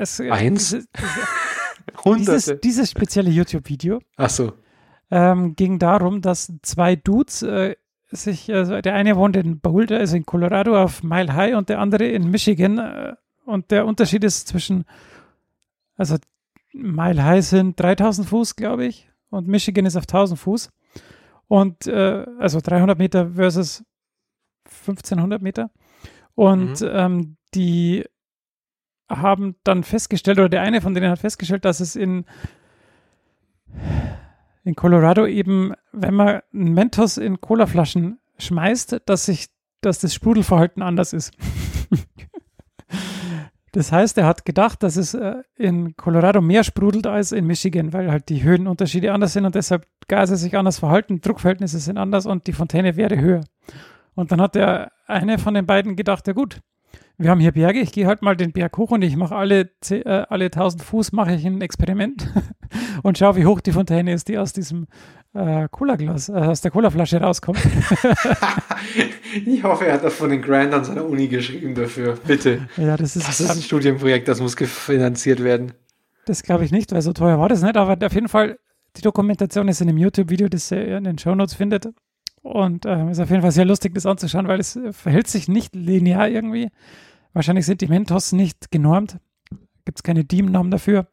es, äh, Eins? Dieses, Hunderte. dieses, dieses spezielle YouTube-Video Ach so. ähm, ging darum, dass zwei Dudes äh, sich, also der eine wohnt in Boulder, also in Colorado auf Mile High und der andere in Michigan. Äh, und der Unterschied ist zwischen, also Mile High sind 3000 Fuß, glaube ich, und Michigan ist auf 1000 Fuß. Und äh, also 300 Meter versus 1500 Meter. Und Mhm. ähm, die haben dann festgestellt, oder der eine von denen hat festgestellt, dass es in, in Colorado eben, wenn man Mentos in Colaflaschen schmeißt, dass sich, dass das Sprudelverhalten anders ist. das heißt, er hat gedacht, dass es äh, in Colorado mehr sprudelt als in Michigan, weil halt die Höhenunterschiede anders sind und deshalb Gase sich anders verhalten, Druckverhältnisse sind anders und die Fontäne wäre höher. Und dann hat der eine von den beiden gedacht, ja gut, wir haben hier Berge, ich gehe halt mal den Berg hoch und ich mache alle, äh, alle 1000 Fuß mache ich ein Experiment und schaue, wie hoch die Fontäne ist, die aus diesem äh, Cola-Glas, äh, aus der Colaflasche rauskommt. Ich hoffe, er hat das von den Grand an seiner Uni geschrieben dafür. Bitte. ja, das ist, Das ist ein Studienprojekt, das muss gefinanziert werden. das glaube ich nicht, weil so teuer war das nicht, aber auf jeden Fall, die Dokumentation ist in einem YouTube-Video, das ihr in den Shownotes findet. Und äh, ist auf jeden Fall sehr lustig, das anzuschauen, weil es verhält sich nicht linear irgendwie. Wahrscheinlich sind die Mentos nicht genormt. Gibt es keine DIEM-Norm dafür.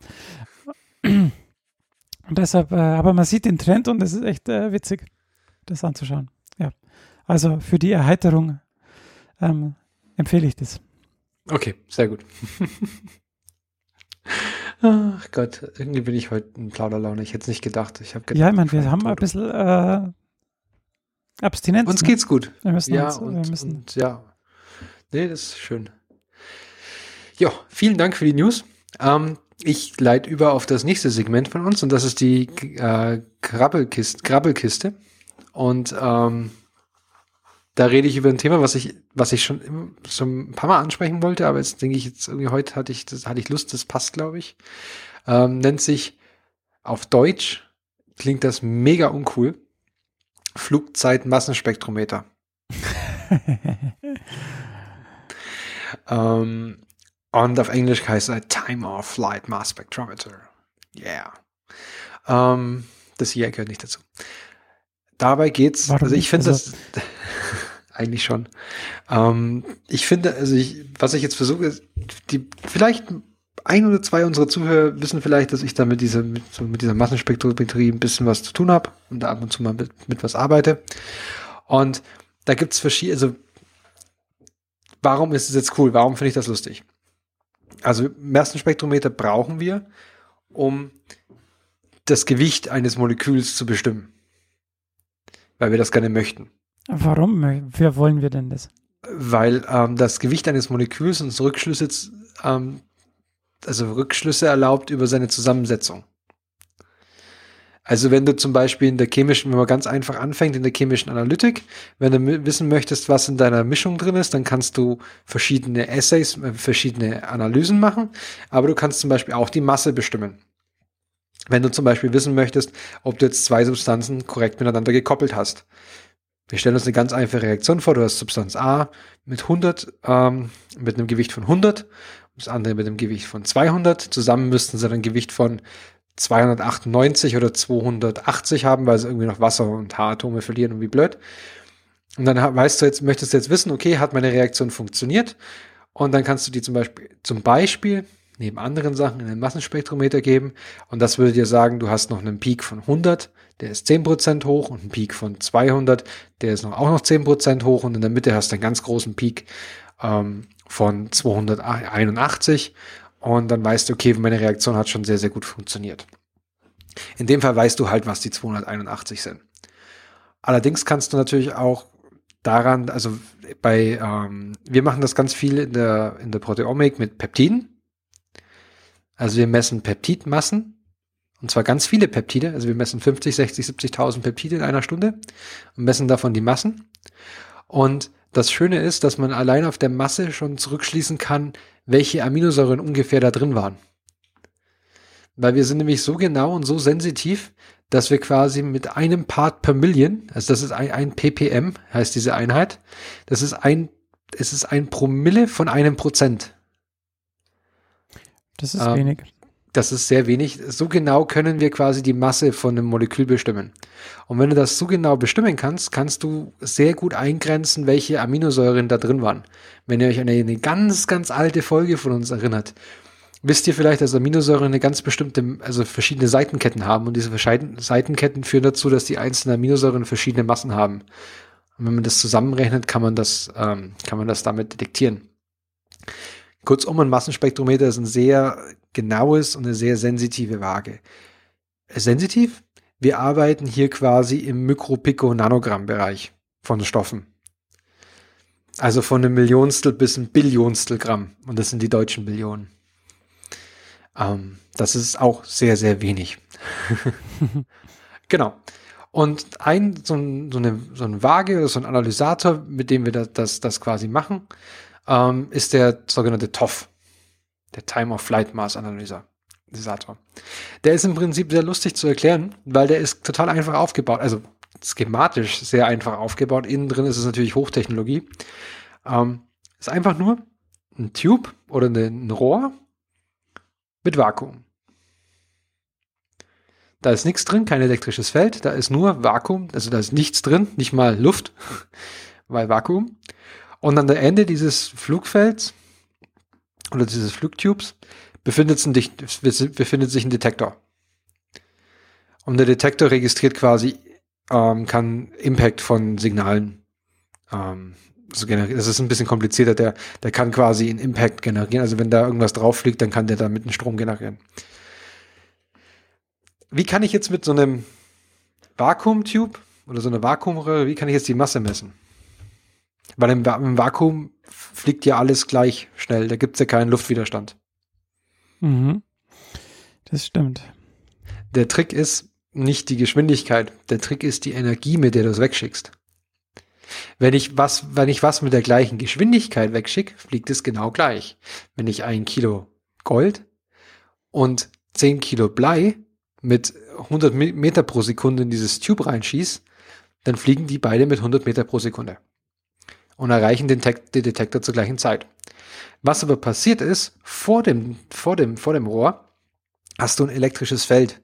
Und deshalb, äh, aber man sieht den Trend und es ist echt äh, witzig, das anzuschauen. Ja. Also für die Erheiterung ähm, empfehle ich das. Okay, sehr gut. Ach Gott, irgendwie bin ich heute in Plauderlaune. Ich hätte es nicht gedacht. Ich gedacht, Ja, ich meine, wir haben ein bisschen äh, Abstinenz. Uns ne? geht's gut. Wir müssen Ja, uns, wir und, müssen und ja. Nee, das ist schön. Ja, vielen Dank für die News. Ähm, ich leite über auf das nächste Segment von uns und das ist die äh, Krabbelkiste, Krabbelkiste. Und ähm, da rede ich über ein Thema, was ich, was ich schon, schon ein paar Mal ansprechen wollte, aber jetzt denke ich, jetzt irgendwie heute hatte ich, das hatte ich Lust, das passt, glaube ich. Ähm, nennt sich auf Deutsch, klingt das mega uncool. Flugzeit-Massenspektrometer. Ähm, und auf Englisch heißt er Time of Flight Mass Spectrometer. Yeah. Ähm, das hier gehört nicht dazu. Dabei geht's, Warum also ich finde Also- das eigentlich schon. Ähm, ich finde, also ich, was ich jetzt versuche, ist, die, vielleicht ein oder zwei unserer Zuhörer wissen vielleicht, dass ich da mit dieser, mit, so mit dieser Massenspektrometrie ein bisschen was zu tun habe und da ab und zu mal mit, mit was arbeite. Und da gibt's verschiedene, also warum ist es jetzt cool? Warum finde ich das lustig? Also Massenspektrometer brauchen wir, um das Gewicht eines Moleküls zu bestimmen. Weil wir das gerne möchten. Warum wer wollen wir denn das? Weil ähm, das Gewicht eines Moleküls uns Rückschlüsse, ähm, also Rückschlüsse erlaubt über seine Zusammensetzung. Also wenn du zum Beispiel in der chemischen, wenn man ganz einfach anfängt in der chemischen Analytik, wenn du wissen möchtest, was in deiner Mischung drin ist, dann kannst du verschiedene Essays, äh, verschiedene Analysen machen, aber du kannst zum Beispiel auch die Masse bestimmen. Wenn du zum Beispiel wissen möchtest, ob du jetzt zwei Substanzen korrekt miteinander gekoppelt hast. Wir stellen uns eine ganz einfache Reaktion vor. Du hast Substanz A mit 100, ähm, mit einem Gewicht von 100, das andere mit einem Gewicht von 200. Zusammen müssten sie dann ein Gewicht von 298 oder 280 haben, weil sie irgendwie noch Wasser und Haaratome verlieren und wie blöd. Und dann weißt du jetzt, möchtest du jetzt wissen, okay, hat meine Reaktion funktioniert? Und dann kannst du die zum Beispiel, zum Beispiel neben anderen Sachen in den Massenspektrometer geben. Und das würde dir sagen, du hast noch einen Peak von 100, der ist 10% hoch und einen Peak von 200, der ist noch, auch noch 10% hoch und in der Mitte hast du einen ganz großen Peak ähm, von 281 und dann weißt du, okay, meine Reaktion hat schon sehr, sehr gut funktioniert. In dem Fall weißt du halt, was die 281 sind. Allerdings kannst du natürlich auch daran, also bei, ähm, wir machen das ganz viel in der, in der Proteomik mit Peptiden. Also wir messen Peptidmassen und zwar ganz viele Peptide. Also wir messen 50, 60, 70.000 Peptide in einer Stunde und messen davon die Massen. Und das Schöne ist, dass man allein auf der Masse schon zurückschließen kann, welche Aminosäuren ungefähr da drin waren. Weil wir sind nämlich so genau und so sensitiv, dass wir quasi mit einem Part per Million, also das ist ein, ein ppm, heißt diese Einheit, das ist ein, es ist ein Promille von einem Prozent. Das ist ähm, wenig. Das ist sehr wenig. So genau können wir quasi die Masse von einem Molekül bestimmen. Und wenn du das so genau bestimmen kannst, kannst du sehr gut eingrenzen, welche Aminosäuren da drin waren. Wenn ihr euch an eine ganz, ganz alte Folge von uns erinnert, wisst ihr vielleicht, dass Aminosäuren eine ganz bestimmte, also verschiedene Seitenketten haben. Und diese Seitenketten führen dazu, dass die einzelnen Aminosäuren verschiedene Massen haben. Und wenn man das zusammenrechnet, kann man das, ähm, kann man das damit detektieren. Kurzum, ein Massenspektrometer ist ein sehr genaues und eine sehr sensitive Waage. Sensitiv? Wir arbeiten hier quasi im Mikropico-Nanogramm-Bereich von Stoffen. Also von einem Millionstel bis ein Billionstel Gramm. Und das sind die deutschen Billionen. Ähm, das ist auch sehr, sehr wenig. genau. Und ein, so, ein, so, eine, so eine Waage oder so ein Analysator, mit dem wir das, das, das quasi machen, ähm, ist der sogenannte TOF, der Time of Flight Mass Analysator. Der ist im Prinzip sehr lustig zu erklären, weil der ist total einfach aufgebaut, also schematisch sehr einfach aufgebaut. Innen drin ist es natürlich Hochtechnologie. Ähm, ist einfach nur ein Tube oder ein Rohr mit Vakuum. Da ist nichts drin, kein elektrisches Feld, da ist nur Vakuum, also da ist nichts drin, nicht mal Luft, weil Vakuum. Und an der Ende dieses Flugfelds oder dieses Flugtubes befindet, sich, befindet sich ein Detektor. Und der Detektor registriert quasi, ähm, kann Impact von Signalen ähm, so generieren. Das ist ein bisschen komplizierter. Der, der kann quasi einen Impact generieren. Also wenn da irgendwas drauf fliegt, dann kann der damit einen Strom generieren. Wie kann ich jetzt mit so einem Vakuumtube oder so einer Vakuumröhre, wie kann ich jetzt die Masse messen? Weil im, im Vakuum fliegt ja alles gleich schnell. Da gibt es ja keinen Luftwiderstand. Mhm. Das stimmt. Der Trick ist nicht die Geschwindigkeit. Der Trick ist die Energie, mit der du es wegschickst. Wenn ich was, wenn ich was mit der gleichen Geschwindigkeit wegschicke, fliegt es genau gleich. Wenn ich ein Kilo Gold und 10 Kilo Blei mit 100 Meter pro Sekunde in dieses Tube reinschieße, dann fliegen die beide mit 100 Meter pro Sekunde und erreichen den, den Detektor zur gleichen Zeit. Was aber passiert ist, vor dem, vor dem, vor dem Rohr hast du ein elektrisches Feld.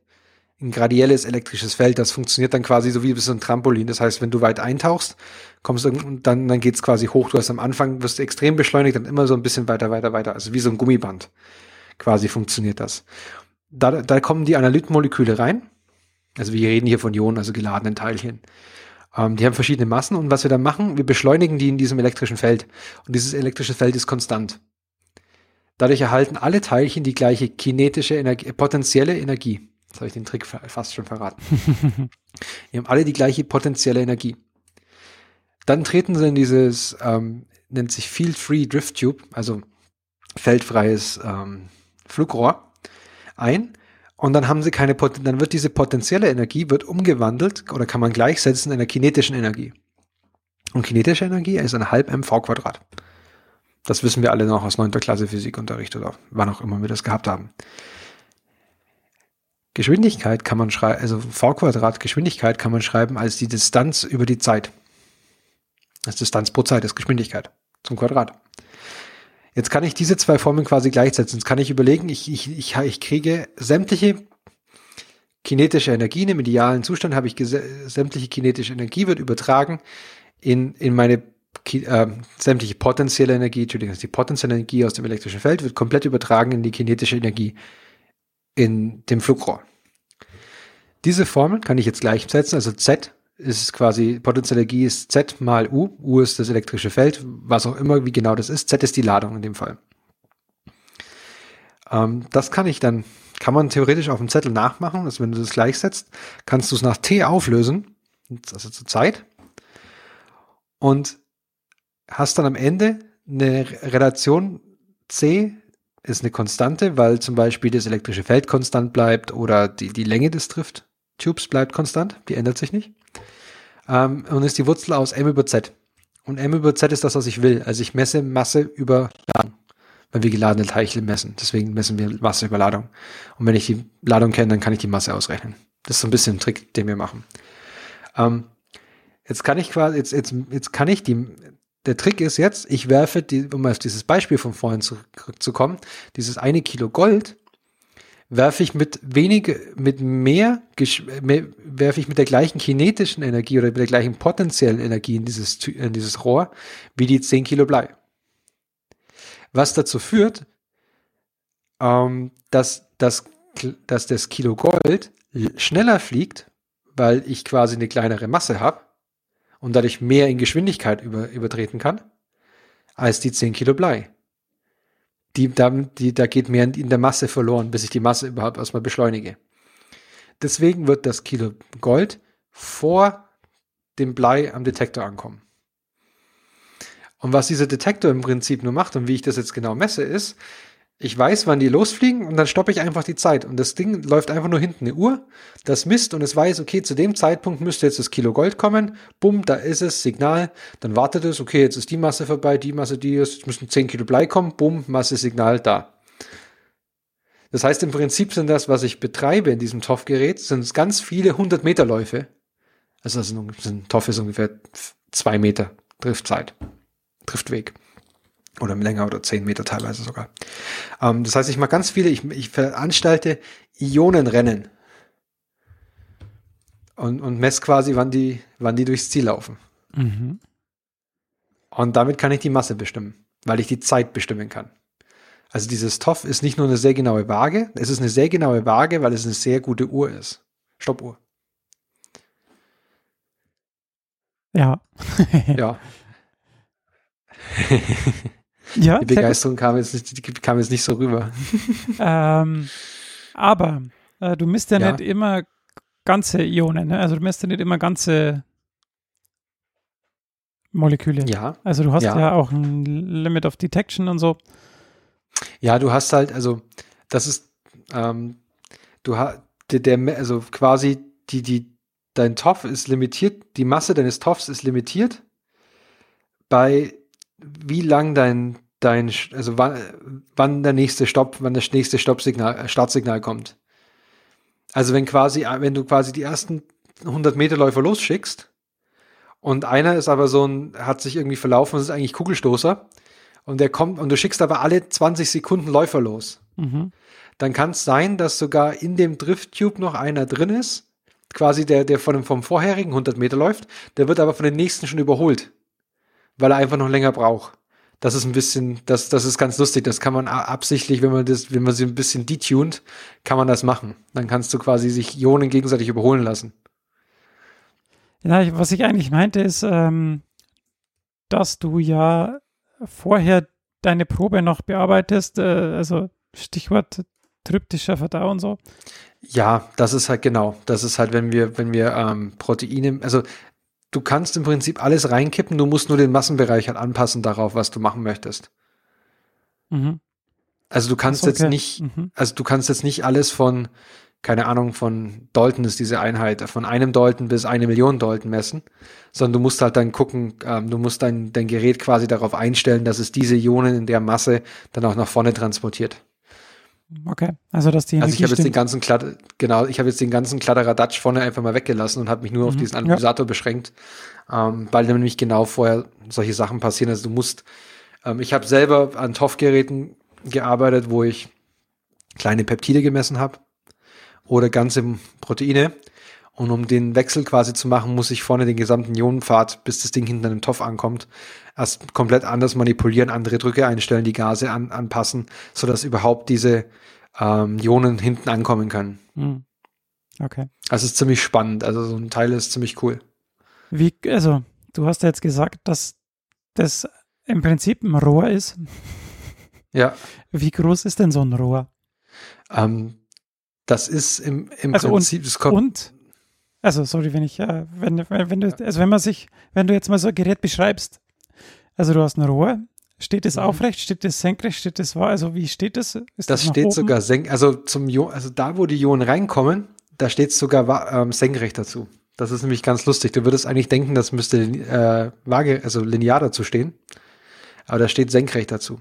Ein gradielles elektrisches Feld, das funktioniert dann quasi so wie so ein Trampolin. Das heißt, wenn du weit eintauchst, kommst du und dann, dann geht's quasi hoch. Du hast am Anfang, wirst du extrem beschleunigt, dann immer so ein bisschen weiter, weiter, weiter. Also wie so ein Gummiband. Quasi funktioniert das. Da, da kommen die Analytmoleküle rein. Also wir reden hier von Ionen, also geladenen Teilchen. Ähm, die haben verschiedene Massen und was wir dann machen, wir beschleunigen die in diesem elektrischen Feld. Und dieses elektrische Feld ist konstant. Dadurch erhalten alle Teilchen die gleiche kinetische Energie, äh, potenzielle Energie. Jetzt habe ich den Trick fast schon verraten. die haben alle die gleiche potenzielle Energie. Dann treten sie in dieses, ähm, nennt sich Field-Free Drift Tube, also feldfreies ähm, Flugrohr ein und dann haben sie keine, dann wird diese potenzielle Energie wird umgewandelt oder kann man gleichsetzen in einer kinetischen Energie. Und kinetische Energie ist ein halb mv Quadrat. Das wissen wir alle noch aus 9. Klasse Physikunterricht oder wann auch immer wir das gehabt haben. Geschwindigkeit kann man schreiben, also v Quadrat Geschwindigkeit kann man schreiben als die Distanz über die Zeit. Das Distanz pro Zeit ist Geschwindigkeit zum Quadrat. Jetzt kann ich diese zwei Formeln quasi gleichsetzen. Jetzt kann ich überlegen, ich, ich, ich, ich kriege sämtliche kinetische Energie, im idealen Zustand habe ich sämtliche kinetische Energie wird übertragen in, in meine äh, sämtliche potenzielle Energie, Entschuldigung, die potenzielle Energie aus dem elektrischen Feld wird komplett übertragen in die kinetische Energie in dem Flugrohr. Diese Formel kann ich jetzt gleichsetzen, also Z ist quasi, potenzielle Energie ist Z mal U. U ist das elektrische Feld, was auch immer, wie genau das ist. Z ist die Ladung in dem Fall. Ähm, das kann ich dann, kann man theoretisch auf dem Zettel nachmachen. Also wenn du das gleichsetzt, kannst du es nach T auflösen, also zur Zeit. Und hast dann am Ende eine Relation C ist eine Konstante, weil zum Beispiel das elektrische Feld konstant bleibt oder die, die Länge des Drift-Tubes bleibt konstant, die ändert sich nicht ähm, und ist die Wurzel aus m über z. Und M über Z ist das, was ich will. Also ich messe Masse über Ladung, wenn wir geladene Teilchen messen. Deswegen messen wir Masse über Ladung. Und wenn ich die Ladung kenne, dann kann ich die Masse ausrechnen. Das ist so ein bisschen ein Trick, den wir machen. Ähm, jetzt kann ich quasi, jetzt, jetzt, jetzt kann ich die, der Trick ist jetzt, ich werfe, die, um auf dieses Beispiel von vorhin zurückzukommen, dieses eine Kilo Gold werfe ich mit wenig, mit mehr, mehr, werfe ich mit der gleichen kinetischen Energie oder mit der gleichen potenziellen Energie in dieses, in dieses Rohr wie die 10 Kilo Blei. Was dazu führt, ähm, dass, dass, dass das Kilo Gold schneller fliegt, weil ich quasi eine kleinere Masse habe und dadurch mehr in Geschwindigkeit über, übertreten kann, als die 10 Kilo Blei die, da, die, da geht mehr in der Masse verloren, bis ich die Masse überhaupt erstmal beschleunige. Deswegen wird das Kilo Gold vor dem Blei am Detektor ankommen. Und was dieser Detektor im Prinzip nur macht und wie ich das jetzt genau messe, ist, ich weiß, wann die losfliegen und dann stoppe ich einfach die Zeit. Und das Ding läuft einfach nur hinten eine Uhr, das misst und es weiß, okay, zu dem Zeitpunkt müsste jetzt das Kilo Gold kommen. Bumm, da ist es, Signal. Dann wartet es, okay, jetzt ist die Masse vorbei, die Masse, die ist, jetzt müssen 10 Kilo Blei kommen. Bumm, Masse, Signal, da. Das heißt, im Prinzip sind das, was ich betreibe in diesem TOF-Gerät, sind ganz viele 100 Meter Läufe. Also das ist ein TOF ist ungefähr zwei Meter Driftzeit, Driftweg oder länger oder zehn Meter teilweise sogar. Ähm, das heißt, ich mache ganz viele, ich, ich veranstalte Ionenrennen und, und messe quasi, wann die, wann die durchs Ziel laufen. Mhm. Und damit kann ich die Masse bestimmen, weil ich die Zeit bestimmen kann. Also dieses TOF ist nicht nur eine sehr genaue Waage, es ist eine sehr genaue Waage, weil es eine sehr gute Uhr ist. Stoppuhr. Ja. ja. Ja, die Begeisterung kam jetzt, nicht, kam jetzt nicht so rüber. Ähm, aber äh, du misst ja, ja, nicht immer ganze Ionen, ne? also du misst ja nicht immer ganze Moleküle. Ja. Also du hast ja. ja auch ein Limit of Detection und so. Ja, du hast halt, also das ist, ähm, du hast, der, der, also quasi die, die, dein TOF ist limitiert, die Masse deines TOFs ist limitiert bei wie lang dein dein, also wann, wann der nächste Stopp, wann das nächste Stoppsignal, äh, Startsignal kommt. Also wenn quasi, äh, wenn du quasi die ersten 100 Meter Läufer losschickst und einer ist aber so ein, hat sich irgendwie verlaufen, das ist eigentlich Kugelstoßer und der kommt und du schickst aber alle 20 Sekunden Läufer los. Mhm. Dann kann es sein, dass sogar in dem Drifttube noch einer drin ist, quasi der, der von dem, vom vorherigen 100 Meter läuft, der wird aber von den nächsten schon überholt, weil er einfach noch länger braucht das ist ein bisschen, das, das ist ganz lustig. Das kann man absichtlich, wenn man das, wenn man sie ein bisschen detuned, kann man das machen. Dann kannst du quasi sich Ionen gegenseitig überholen lassen. Ja, was ich eigentlich meinte, ist, ähm, dass du ja vorher deine Probe noch bearbeitest, äh, also Stichwort tryptischer Verdau und so. Ja, das ist halt genau. Das ist halt, wenn wir, wenn wir ähm, Proteine, also du kannst im Prinzip alles reinkippen, du musst nur den Massenbereich halt anpassen darauf, was du machen möchtest. Mhm. Also du kannst okay. jetzt nicht, mhm. also du kannst jetzt nicht alles von, keine Ahnung, von Dalton ist diese Einheit, von einem Dalton bis eine Million Dalton messen, sondern du musst halt dann gucken, ähm, du musst dein, dein Gerät quasi darauf einstellen, dass es diese Ionen in der Masse dann auch nach vorne transportiert. Okay, also dass die Also ich habe jetzt den ganzen Kladd genau, ich habe jetzt den ganzen Kladderadatsch vorne einfach mal weggelassen und habe mich nur mhm, auf diesen Analysator ja. beschränkt, ähm, weil nämlich genau vorher solche Sachen passieren. Also du musst, ähm, ich habe selber an TOF-Geräten gearbeitet, wo ich kleine Peptide gemessen habe oder ganze Proteine. Und um den Wechsel quasi zu machen, muss ich vorne den gesamten Ionenpfad, bis das Ding hinten an den TOF ankommt, erst komplett anders manipulieren, andere Drücke einstellen, die Gase an, anpassen, sodass überhaupt diese ähm, Ionen hinten ankommen können. Hm. Okay. Also es ist ziemlich spannend. Also so ein Teil ist ziemlich cool. Wie, also, du hast ja jetzt gesagt, dass das im Prinzip ein Rohr ist. Ja. Wie groß ist denn so ein Rohr? Ähm, das ist im, im also Prinzip, und, das kommt. Und, also sorry, wenn ich, äh, wenn, wenn, wenn du, also wenn man sich, wenn du jetzt mal so ein Gerät beschreibst, also du hast ein Rohr, steht es mhm. aufrecht, steht es senkrecht, steht es wahr, also wie steht es? das, das steht oben? sogar senkrecht, also zum also da, wo die Ionen reinkommen, da steht es sogar ähm, senkrecht dazu. Das ist nämlich ganz lustig. Du würdest eigentlich denken, das müsste äh, Waage, also linear dazu stehen. Aber da steht senkrecht dazu.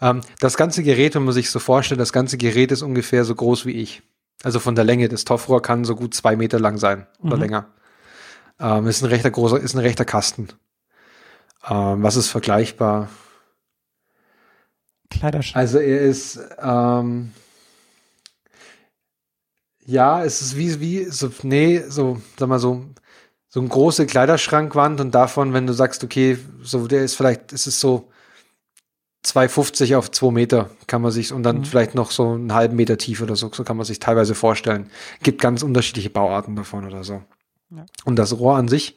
Ähm, das ganze Gerät, wenn man sich so vorstellt, das ganze Gerät ist ungefähr so groß wie ich. Also von der Länge. Das Toffrohr kann so gut zwei Meter lang sein oder Mhm. länger. Ähm, ist ein rechter großer, ist ein rechter Kasten. Ähm, was ist vergleichbar? Kleiderschrank. Also er ist, ähm, ja, es ist wie, wie, so, nee, so, sag mal so, so eine große Kleiderschrankwand und davon, wenn du sagst, okay, so, der ist vielleicht, es ist so 2,50 auf 2 Meter, kann man sich, und dann Mhm. vielleicht noch so einen halben Meter tief oder so, so kann man sich teilweise vorstellen. Gibt ganz unterschiedliche Bauarten davon oder so. Ja. Und das Rohr an sich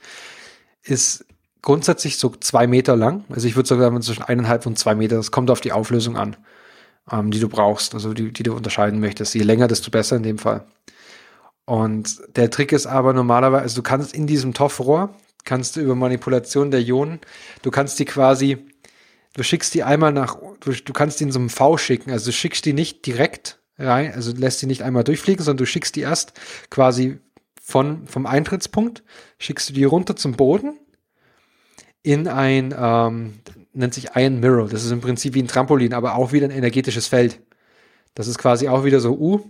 ist grundsätzlich so zwei Meter lang. Also ich würde sagen, zwischen eineinhalb und zwei Meter. Das kommt auf die Auflösung an, ähm, die du brauchst, also die, die du unterscheiden möchtest. Je länger, desto besser in dem Fall. Und der Trick ist aber normalerweise, also du kannst in diesem Toffrohr, kannst du über Manipulation der Ionen, du kannst die quasi, du schickst die einmal nach, du, du kannst die in so einem V schicken, also du schickst die nicht direkt rein, also lässt die nicht einmal durchfliegen, sondern du schickst die erst quasi von, vom Eintrittspunkt, schickst du die runter zum Boden in ein, ähm, nennt sich Iron Mirror. Das ist im Prinzip wie ein Trampolin, aber auch wieder ein energetisches Feld. Das ist quasi auch wieder so, uh,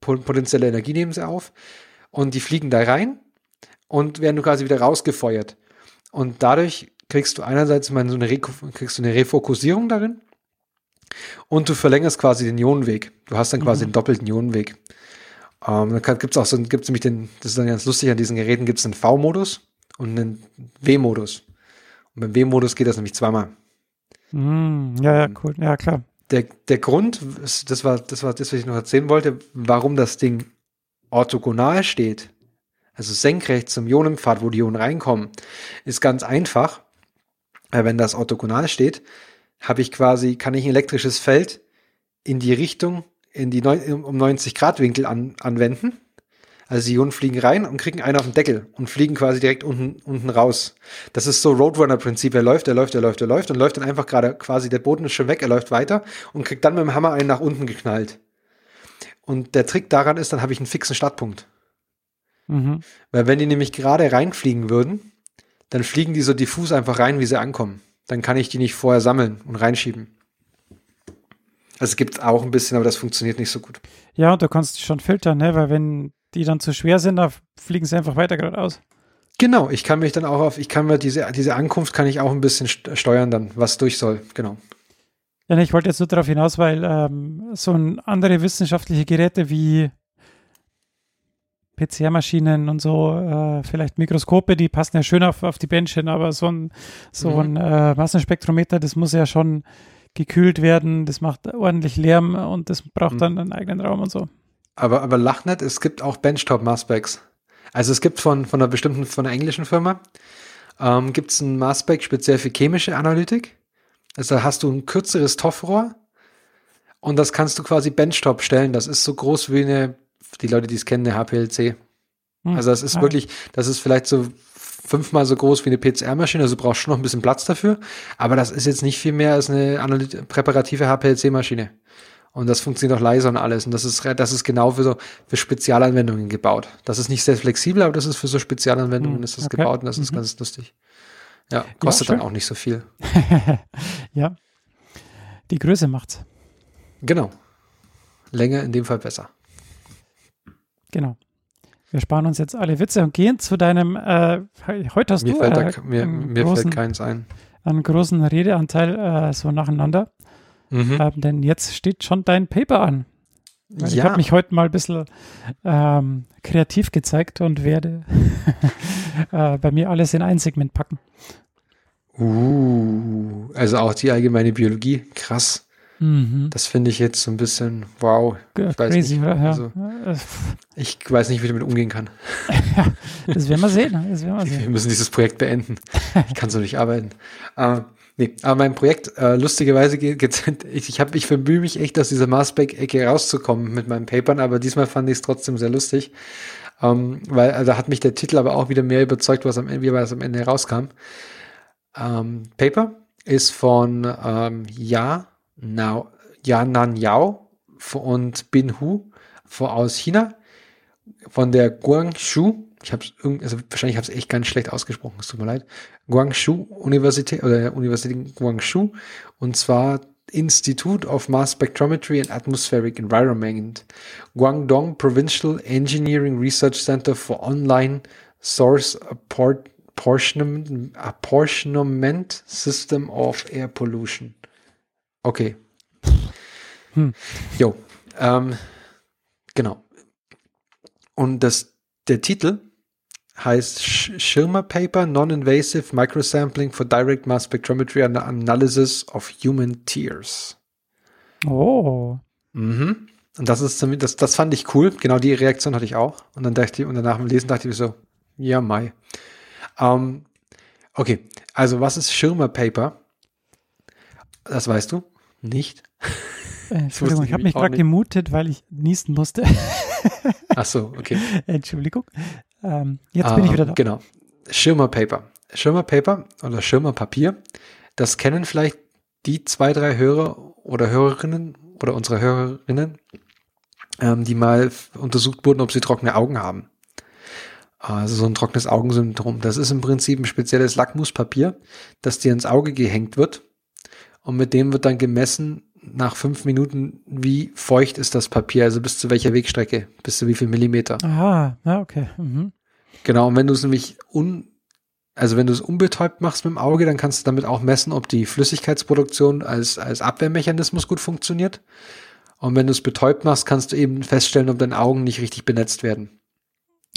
po- potenzielle Energie nehmen sie auf. Und die fliegen da rein und werden quasi wieder rausgefeuert. Und dadurch kriegst du einerseits mal so eine, kriegst du eine Refokussierung darin und du verlängerst quasi den Ionenweg. Du hast dann quasi Mhm. einen doppelten Ionenweg. Ähm, dann kann- gibt's auch so, gibt's nämlich den, das ist dann ganz lustig, an diesen Geräten gibt's einen V-Modus und einen W-Modus. Und beim W-Modus geht das nämlich zweimal. Mm, ja, ja, cool. Ja, klar. Der, der Grund, das war, das war das, was ich noch erzählen wollte, warum das Ding orthogonal steht, also senkrecht zum Ionenpfad, wo die Ionen reinkommen, ist ganz einfach. Weil wenn das orthogonal steht, habe ich quasi, kann ich ein elektrisches Feld in die Richtung, in die neun, um 90 Grad Winkel an, anwenden. Also die Ionen fliegen rein und kriegen einen auf den Deckel und fliegen quasi direkt unten, unten raus. Das ist so Roadrunner-Prinzip. Er läuft, er läuft, er läuft, er läuft und läuft dann einfach gerade quasi, der Boden ist schon weg, er läuft weiter und kriegt dann mit dem Hammer einen nach unten geknallt. Und der Trick daran ist, dann habe ich einen fixen Startpunkt. Mhm. Weil wenn die nämlich gerade reinfliegen würden, dann fliegen die so diffus einfach rein, wie sie ankommen. Dann kann ich die nicht vorher sammeln und reinschieben. Also es gibt auch ein bisschen, aber das funktioniert nicht so gut. Ja, und du kannst schon filtern, ne? Weil wenn die dann zu schwer sind, da fliegen sie einfach weiter geradeaus. Genau, ich kann mich dann auch auf, ich kann mir diese, diese Ankunft kann ich auch ein bisschen st- steuern dann, was durch soll. Genau. Ja, ne, ich wollte jetzt nur darauf hinaus, weil ähm, so andere wissenschaftliche Geräte wie PCR-Maschinen und so, äh, vielleicht Mikroskope, die passen ja schön auf, auf die Bändchen, aber so ein, so Mhm. ein äh, Massenspektrometer, das muss ja schon gekühlt werden, das macht ordentlich Lärm und das braucht Mhm. dann einen eigenen Raum und so. Aber, aber lach nicht, es gibt auch Benchtop Masspecs. Also es gibt von, von einer bestimmten, von einer englischen Firma, ähm, gibt es ein Massspec speziell für chemische Analytik. Also da hast du ein kürzeres Toffrohr und das kannst du quasi Benchtop stellen. Das ist so groß wie eine, die Leute, die es kennen, eine HPLC. Hm. Also das ist Ah, wirklich, das ist vielleicht so fünfmal so groß wie eine PCR-Maschine, also du brauchst schon noch ein bisschen Platz dafür. Aber das ist jetzt nicht viel mehr als eine präparative HPLC-Maschine. Und das funktioniert auch leise und alles. Und das ist, das ist genau für so, für Spezialanwendungen gebaut. Das ist nicht sehr flexibel, aber das ist für so Spezialanwendungen Hm, ist das okay. gebaut und das ist Mhm. ganz lustig. Ja, kostet dann schön. auch nicht so viel. ja. Die Größe macht's. Genau. Länger in dem Fall besser. Genau. Wir sparen uns jetzt alle Witze und gehen zu deinem, äh, heute hast Mir, du fällt, äh, da, mir, mir großen, fällt keins ein. einen großen Redeanteil äh, so nacheinander, Mhm. ähm, denn jetzt steht schon dein Paper an. Weil Ich ja, habe mich heute mal ein bisschen ähm, kreativ gezeigt und werde äh, bei mir alles in ein Segment packen. uh, also auch die allgemeine Biologie. Krass. Mhm. Das finde ich jetzt so ein bisschen, wow. Ich weiß Crazy, nicht, oder? Ja. also- Ich weiß nicht, wie ich damit umgehen kann. das werden wir sehen. ne? Das werden wir Wir sehen. müssen dieses Projekt beenden. Ich kann so nicht arbeiten. Äh, nee, aber mein Projekt, äh, lustigerweise, geht, geht's- ich, ich, hab, ich bemühe mich echt, aus dieser Maßbeck-Ecke rauszukommen mit meinen Papern, aber diesmal fand ich es trotzdem sehr lustig. Ähm, weil, also hat mich der Titel aber auch wieder mehr überzeugt, was am Ende, wie was am Ende rauskam. Ähm, Paper ist von ähm, Ja, Nao, Yanan Yao und Bin Hu aus China von der Guangzhou ich habe also wahrscheinlich habe es echt ganz schlecht ausgesprochen, es tut mir leid. Guangzhou Universität oder Universität Guangzhou und zwar Institute of Mass Spectrometry and Atmospheric Environment, Guangdong Provincial Engineering Research Center for Online Source Apportionment, Apportionment System of Air Pollution. Okay. Hm. Jo, ähm, genau. Und das, der Titel heißt Schirmer Paper Non-Invasive Microsampling for Direct Mass Spectrometry and Analysis of Human Tears. Oh. Mhm. Und das ist das, das fand ich cool. Genau die Reaktion hatte ich auch. Und dann dachte ich, und danach im Lesen dachte ich so, ja, Mai. Um, okay, also was ist Schirmer Paper? Das weißt du nicht. Äh, Entschuldigung, ich habe mich gerade gemutet, weil ich niesen musste. Ach so, okay. Entschuldigung. Ähm, jetzt bin ich wieder da. Genau. Schirmerpaper. Schirmerpaper oder Schirmerpapier, das kennen vielleicht die zwei, drei Hörer oder Hörerinnen oder unsere Hörerinnen, ähm, die mal untersucht wurden, ob sie trockene Augen haben. Also so ein trockenes Augensyndrom. Das ist im Prinzip ein spezielles Lackmuspapier, das dir ins Auge gehängt wird. Und mit dem wird dann gemessen, nach fünf Minuten, wie feucht ist das Papier, also bis zu welcher Wegstrecke, bis zu wie viel Millimeter. Aha, ja, okay. Mhm. Genau, und wenn du es nämlich un, also wenn du es unbetäubt machst mit dem Auge, dann kannst du damit auch messen, ob die Flüssigkeitsproduktion als, als Abwehrmechanismus gut funktioniert. Und wenn du es betäubt machst, kannst du eben feststellen, ob deine Augen nicht richtig benetzt werden.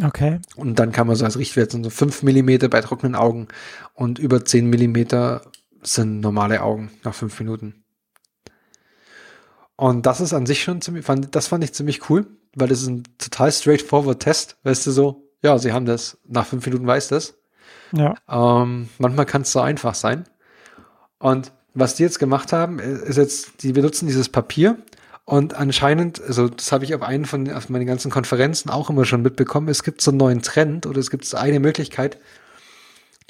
Okay. Und dann kann man so als Richtwert so fünf Millimeter bei trockenen Augen und über zehn Millimeter sind normale Augen nach fünf Minuten. Und das ist an sich schon ziemlich, fand, das fand ich ziemlich cool, weil das ist ein total straightforward Test, weißt du so, ja, sie haben das, nach fünf Minuten weiß das. Ja. Ähm, manchmal kann es so einfach sein. Und was die jetzt gemacht haben, ist jetzt, die benutzen dieses Papier und anscheinend, also das habe ich auf einen von auf meinen ganzen Konferenzen auch immer schon mitbekommen, es gibt so einen neuen Trend oder es gibt so eine Möglichkeit,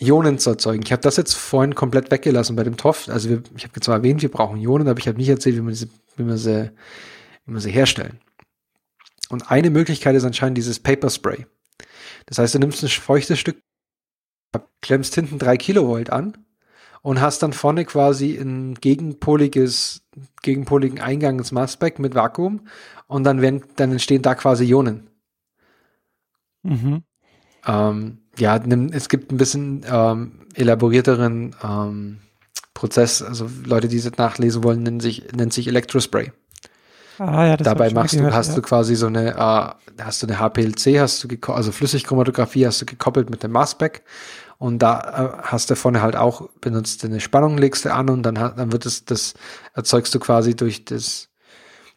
Ionen zu erzeugen. Ich habe das jetzt vorhin komplett weggelassen bei dem TOF. Also wir, ich habe zwar erwähnt, wir brauchen Ionen, aber ich habe nicht erzählt, wie man, diese, wie, man sie, wie man sie herstellen. Und eine Möglichkeit ist anscheinend dieses Paper Spray. Das heißt, du nimmst ein feuchtes Stück, klemmst hinten drei Kilovolt an und hast dann vorne quasi ein gegenpoliges, gegenpoligen Eingang ins Massbeck mit Vakuum und dann, werden, dann entstehen da quasi Ionen. Mhm. Ähm, ja, es gibt ein bisschen ähm, elaborierteren ähm, Prozess. Also Leute, die das nachlesen wollen, nennen sich, nennt sich Electrospray. Ah, ja, das Dabei machst du, hast ja. du quasi so eine, äh, hast du eine HPLC, hast du also Flüssigchromatographie hast du gekoppelt mit dem Massback und da äh, hast du vorne halt auch benutzt eine Spannung, legst du an und dann, dann wird es, das erzeugst du quasi durch das,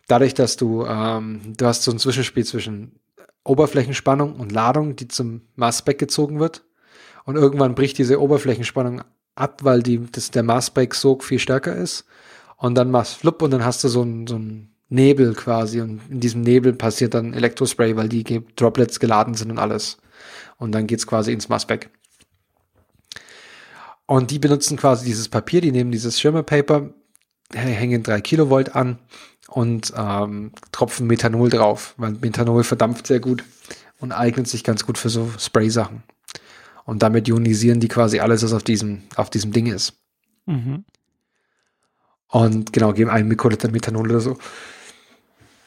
dadurch, dass du, ähm, du hast so ein Zwischenspiel zwischen Oberflächenspannung und Ladung, die zum Maßbeck gezogen wird. Und irgendwann bricht diese Oberflächenspannung ab, weil die, das, der Maßbeck-Sog viel stärker ist. Und dann machst flupp und dann hast du so ein, so Nebel quasi. Und in diesem Nebel passiert dann Elektrospray, weil die Droplets geladen sind und alles. Und dann geht's quasi ins Maßbeck. Und die benutzen quasi dieses Papier, die nehmen dieses Schirmerpaper, hängen drei Kilovolt an und ähm, tropfen Methanol drauf, weil Methanol verdampft sehr gut und eignet sich ganz gut für so Spray-Sachen. Und damit ionisieren die quasi alles, was auf diesem, auf diesem Ding ist. Mhm. Und genau, geben einen Mikroliter Methanol oder so.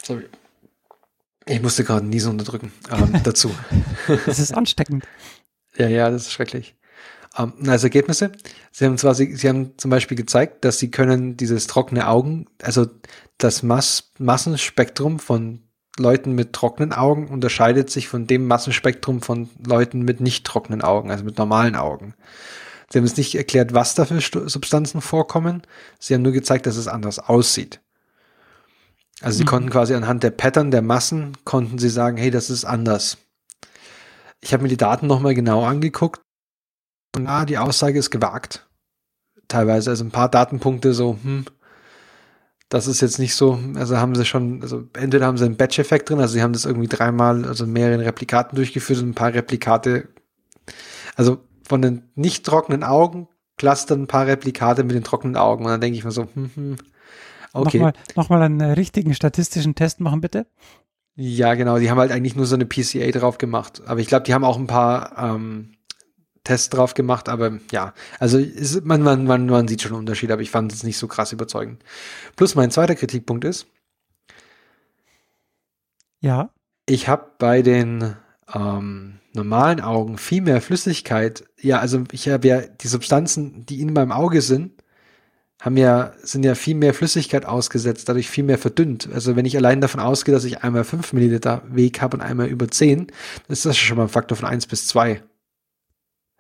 Sorry. Ich musste gerade Niesen unterdrücken. Ähm, dazu. das ist ansteckend. ja, ja, das ist schrecklich. Ähm, als Ergebnisse, sie haben zwar, sie, sie haben zum Beispiel gezeigt, dass sie können dieses trockene Augen, also das Mass, Massenspektrum von Leuten mit trockenen Augen unterscheidet sich von dem Massenspektrum von Leuten mit nicht trockenen Augen, also mit normalen Augen. Sie haben es nicht erklärt, was da für Substanzen vorkommen. Sie haben nur gezeigt, dass es anders aussieht. Also sie mhm. konnten quasi anhand der Pattern der Massen konnten sie sagen, hey, das ist anders. Ich habe mir die Daten nochmal genau angeguckt na, die Aussage ist gewagt. Teilweise, also ein paar Datenpunkte so, hm, das ist jetzt nicht so, also haben sie schon, also entweder haben sie einen Batch-Effekt drin, also sie haben das irgendwie dreimal, also mehreren Replikaten durchgeführt und ein paar Replikate, also von den nicht trockenen Augen clustern ein paar Replikate mit den trockenen Augen und dann denke ich mir so, hm, hm, okay. Nochmal, nochmal einen richtigen statistischen Test machen, bitte. Ja, genau. Die haben halt eigentlich nur so eine PCA drauf gemacht. Aber ich glaube, die haben auch ein paar ähm, Tests drauf gemacht. Aber ja, also ist, man, man, man, man sieht schon einen Unterschied, aber ich fand es nicht so krass überzeugend. Plus mein zweiter Kritikpunkt ist, Ja. ich habe bei den ähm, normalen Augen viel mehr Flüssigkeit. Ja, also ich habe ja die Substanzen, die in meinem Auge sind, haben ja, sind ja viel mehr Flüssigkeit ausgesetzt, dadurch viel mehr verdünnt. Also wenn ich allein davon ausgehe, dass ich einmal 5 Milliliter Weg habe und einmal über 10, dann ist das schon mal ein Faktor von 1 bis 2.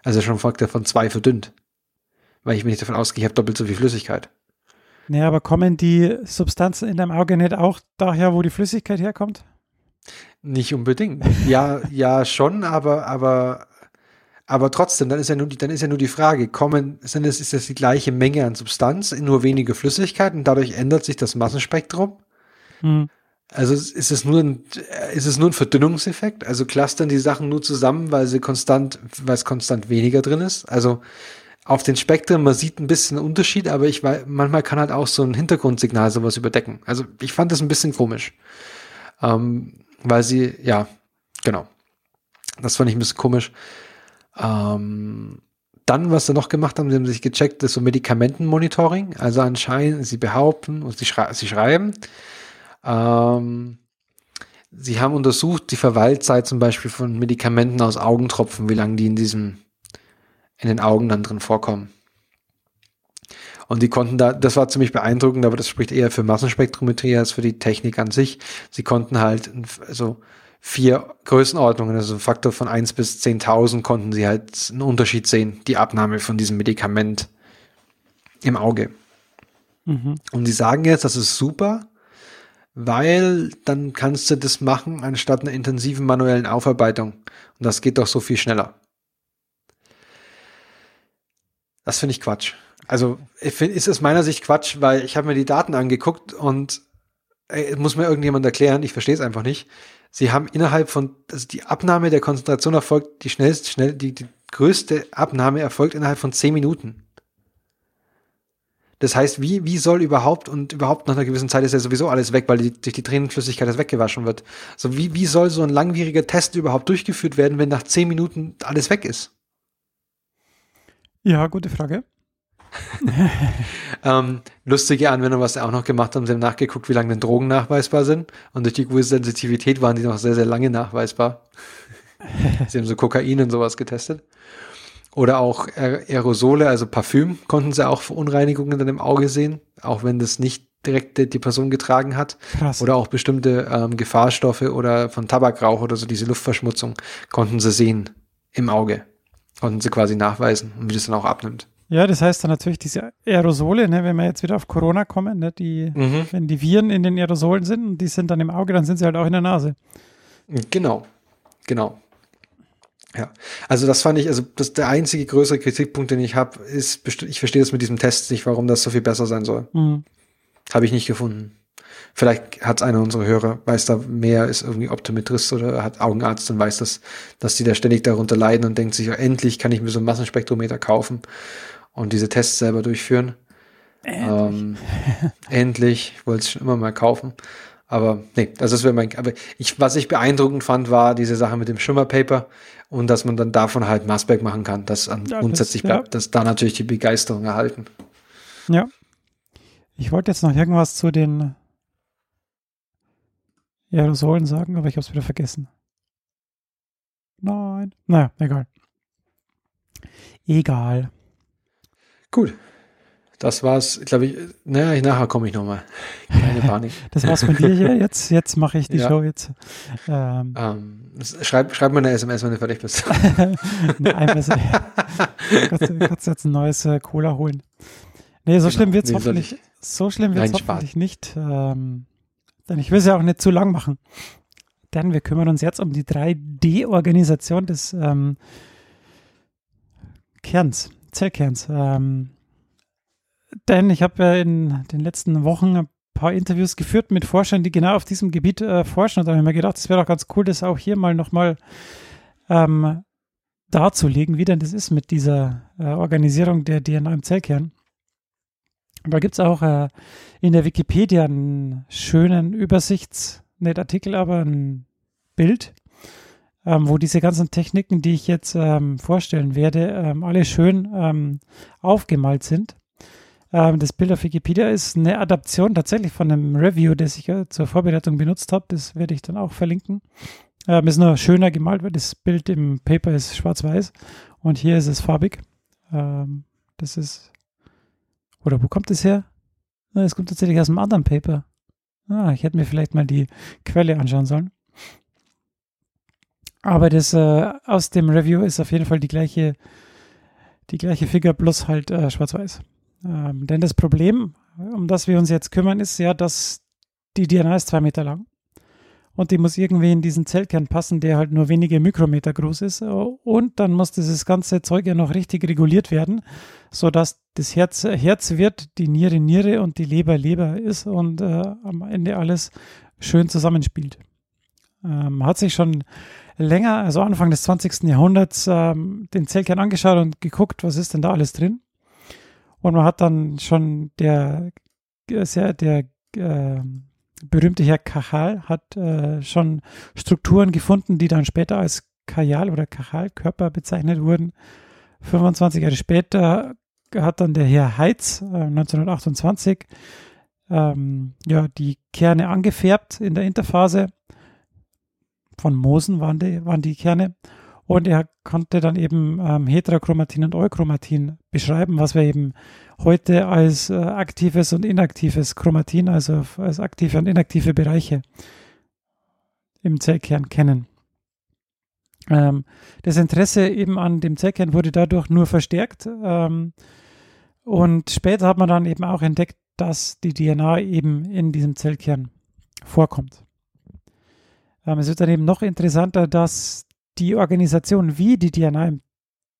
Also schon Faktor von 2 verdünnt. Weil ich mir nicht davon ausgehe, ich habe doppelt so viel Flüssigkeit. Nee, aber kommen die Substanzen in deinem Auge nicht auch daher, wo die Flüssigkeit herkommt? Nicht unbedingt. Ja, ja, schon, aber, aber, aber trotzdem, dann ist ja nur die, dann ist ja nur die Frage, kommen, sind es, ist das die gleiche Menge an Substanz in nur weniger Flüssigkeit und dadurch ändert sich das Massenspektrum? Hm. Also ist es nur ein, ist es nur ein Verdünnungseffekt? Also clustern die Sachen nur zusammen, weil sie konstant, weil es konstant weniger drin ist? Also auf den Spektren, man sieht ein bisschen einen Unterschied, aber ich weiß, manchmal kann halt auch so ein Hintergrundsignal sowas überdecken. Also ich fand das ein bisschen komisch. Ähm, weil sie, ja, genau. Das fand ich ein bisschen komisch. Ähm, dann, was sie noch gemacht haben, sie haben sich gecheckt, ist so Medikamentenmonitoring. Also anscheinend, sie behaupten und sie, schrei sie schreiben, ähm, sie haben untersucht die Verweilzeit zum Beispiel von Medikamenten aus Augentropfen, wie lange die in diesem, in den Augen dann drin vorkommen. Und die konnten da, das war ziemlich beeindruckend, aber das spricht eher für Massenspektrometrie als für die Technik an sich. Sie konnten halt, also vier Größenordnungen, also ein Faktor von eins bis 10.000 konnten sie halt einen Unterschied sehen, die Abnahme von diesem Medikament im Auge. Mhm. Und die sagen jetzt, das ist super, weil dann kannst du das machen anstatt einer intensiven manuellen Aufarbeitung. Und das geht doch so viel schneller. Das finde ich Quatsch. Also ich find, ist es meiner Sicht Quatsch, weil ich habe mir die Daten angeguckt und ey, muss mir irgendjemand erklären, ich verstehe es einfach nicht. Sie haben innerhalb von, also die Abnahme der Konzentration erfolgt, die schnellste, schnell, die, die größte Abnahme erfolgt innerhalb von zehn Minuten. Das heißt, wie, wie soll überhaupt und überhaupt nach einer gewissen Zeit ist ja sowieso alles weg, weil die, durch die Tränenflüssigkeit das weggewaschen wird. So wie, wie soll so ein langwieriger Test überhaupt durchgeführt werden, wenn nach zehn Minuten alles weg ist? Ja, gute Frage. Ähm, lustige Anwendung, was sie auch noch gemacht haben, sie haben nachgeguckt, wie lange denn Drogen nachweisbar sind. Und durch die hohe Sensitivität waren die noch sehr, sehr lange nachweisbar. sie haben so Kokain und sowas getestet. Oder auch Aerosole, also Parfüm, konnten sie auch Verunreinigungen dann im Auge sehen, auch wenn das nicht direkt die, Person getragen hat. Krass. Oder auch bestimmte ähm, Gefahrstoffe oder von Tabakrauch oder so, diese Luftverschmutzung, konnten sie sehen im Auge. Konnten sie quasi nachweisen und wie das dann auch abnimmt. Ja, das heißt dann natürlich diese Aerosole, ne, wenn wir jetzt wieder auf Corona kommen, ne, die, Mhm. wenn die Viren in den Aerosolen sind und die sind dann im Auge, dann sind sie halt auch in der Nase. Genau, genau. Ja, also das fand ich, also das der einzige größere Kritikpunkt, den ich habe, ist, ich verstehe das mit diesem Test nicht, warum das so viel besser sein soll. Mhm. Habe ich nicht gefunden. Vielleicht hat einer unserer Hörer, weiß da mehr, ist irgendwie Optometrist oder hat Augenarzt und weiß das, dass die da ständig darunter leiden und denkt sich, ja, endlich kann ich mir so einen Massenspektrometer kaufen und diese Tests selber durchführen. Ähm, endlich, ich wollte es schon immer mal kaufen. Aber nee, das ist mein, aber ich, was ich beeindruckend fand, war diese Sache mit dem Schimmerpaper und dass man dann davon halt Maßberg machen kann, dass an Ja, grundsätzlich das- ja. bleibt, dass da natürlich die Begeisterung erhalten. Ja. Ich wollte jetzt noch irgendwas zu den Aerosolen sagen, aber ich habe es wieder vergessen. Nein. Naja, egal. Egal. Gut. Das war's, glaube ich. Naja, nachher komme ich nochmal. Keine Panik. Das war's von dir hier. Jetzt, jetzt mache ich die Ja. Show jetzt. Ähm, ähm, schreib, schreib mir eine SMS, wenn du fertig bist. ne, einmal so, kannst, du- kannst jetzt ein neues äh, Cola holen. Nee, so Genau. schlimm wird's soll hoffentlich. So schlimm wird's Nein, Spaß. hoffentlich nicht. Ähm, denn ich will es ja auch nicht zu lang machen. Denn wir kümmern uns jetzt um die 3D-Organisation des ähm, Kerns, Zellkerns. Ähm, denn ich habe ja in den letzten Wochen ein paar Interviews geführt mit Forschern, die genau auf diesem Gebiet äh, forschen. Und da habe ich mir gedacht, es wäre doch ganz cool, das auch hier mal nochmal ähm, darzulegen, wie denn das ist mit dieser äh, Organisierung der DNA im Zellkern. Und da gibt es auch äh, in der Wikipedia einen schönen Übersichts, nicht Artikel, aber ein Bild, ähm, wo diese ganzen Techniken, die ich jetzt ähm, vorstellen werde, ähm, alle schön ähm, aufgemalt sind. Ähm, das Bild auf Wikipedia ist eine Adaption tatsächlich von einem Review, das ich äh, zur Vorbereitung benutzt habe. Das werde ich dann auch verlinken. Ähm, ist nur schöner gemalt, weil das Bild im Paper ist schwarz-weiß und hier ist es farbig. Ähm, das ist, oder wo kommt es her? Es kommt tatsächlich aus einem anderen Paper. Ah, ich hätte mir vielleicht mal die Quelle anschauen sollen. Aber das äh, aus dem Review ist auf jeden Fall die gleiche, die gleiche Figur plus halt äh, schwarz-weiß. Ähm, denn das Problem, um das wir uns jetzt kümmern, ist ja, dass die DNA ist zwei Meter lang und die muss irgendwie in diesen Zellkern passen, der halt nur wenige Mikrometer groß ist. Und dann muss dieses ganze Zeug ja noch richtig reguliert werden, sodass das Herz Herz wird, die Niere Niere und die Leber Leber ist und äh, am Ende alles schön zusammenspielt. Ähm, hat sich schon länger, also Anfang des 20. Jahrhunderts, ähm, den Zellkern angeschaut und geguckt, was ist denn da alles drin. Und man hat dann schon der, sehr, der äh, berühmte Herr Cajal hat äh, schon Strukturen gefunden, die dann später als Kajal oder Kajal-Körper bezeichnet wurden. 25 Jahre später hat dann der Herr Heitz äh, 1928 ähm, ja, die Kerne angefärbt in der Interphase. Von Moosen waren die, waren die Kerne. Und er konnte dann eben ähm, Heterochromatin und Euchromatin beschreiben, was wir eben heute als äh, aktives und inaktives Chromatin, also als aktive und inaktive Bereiche im Zellkern kennen. Ähm, das Interesse eben an dem Zellkern wurde dadurch nur verstärkt. Ähm, und später hat man dann eben auch entdeckt, dass die DNA eben in diesem Zellkern vorkommt. Ähm, es wird dann eben noch interessanter, dass die Organisation, wie die DNA im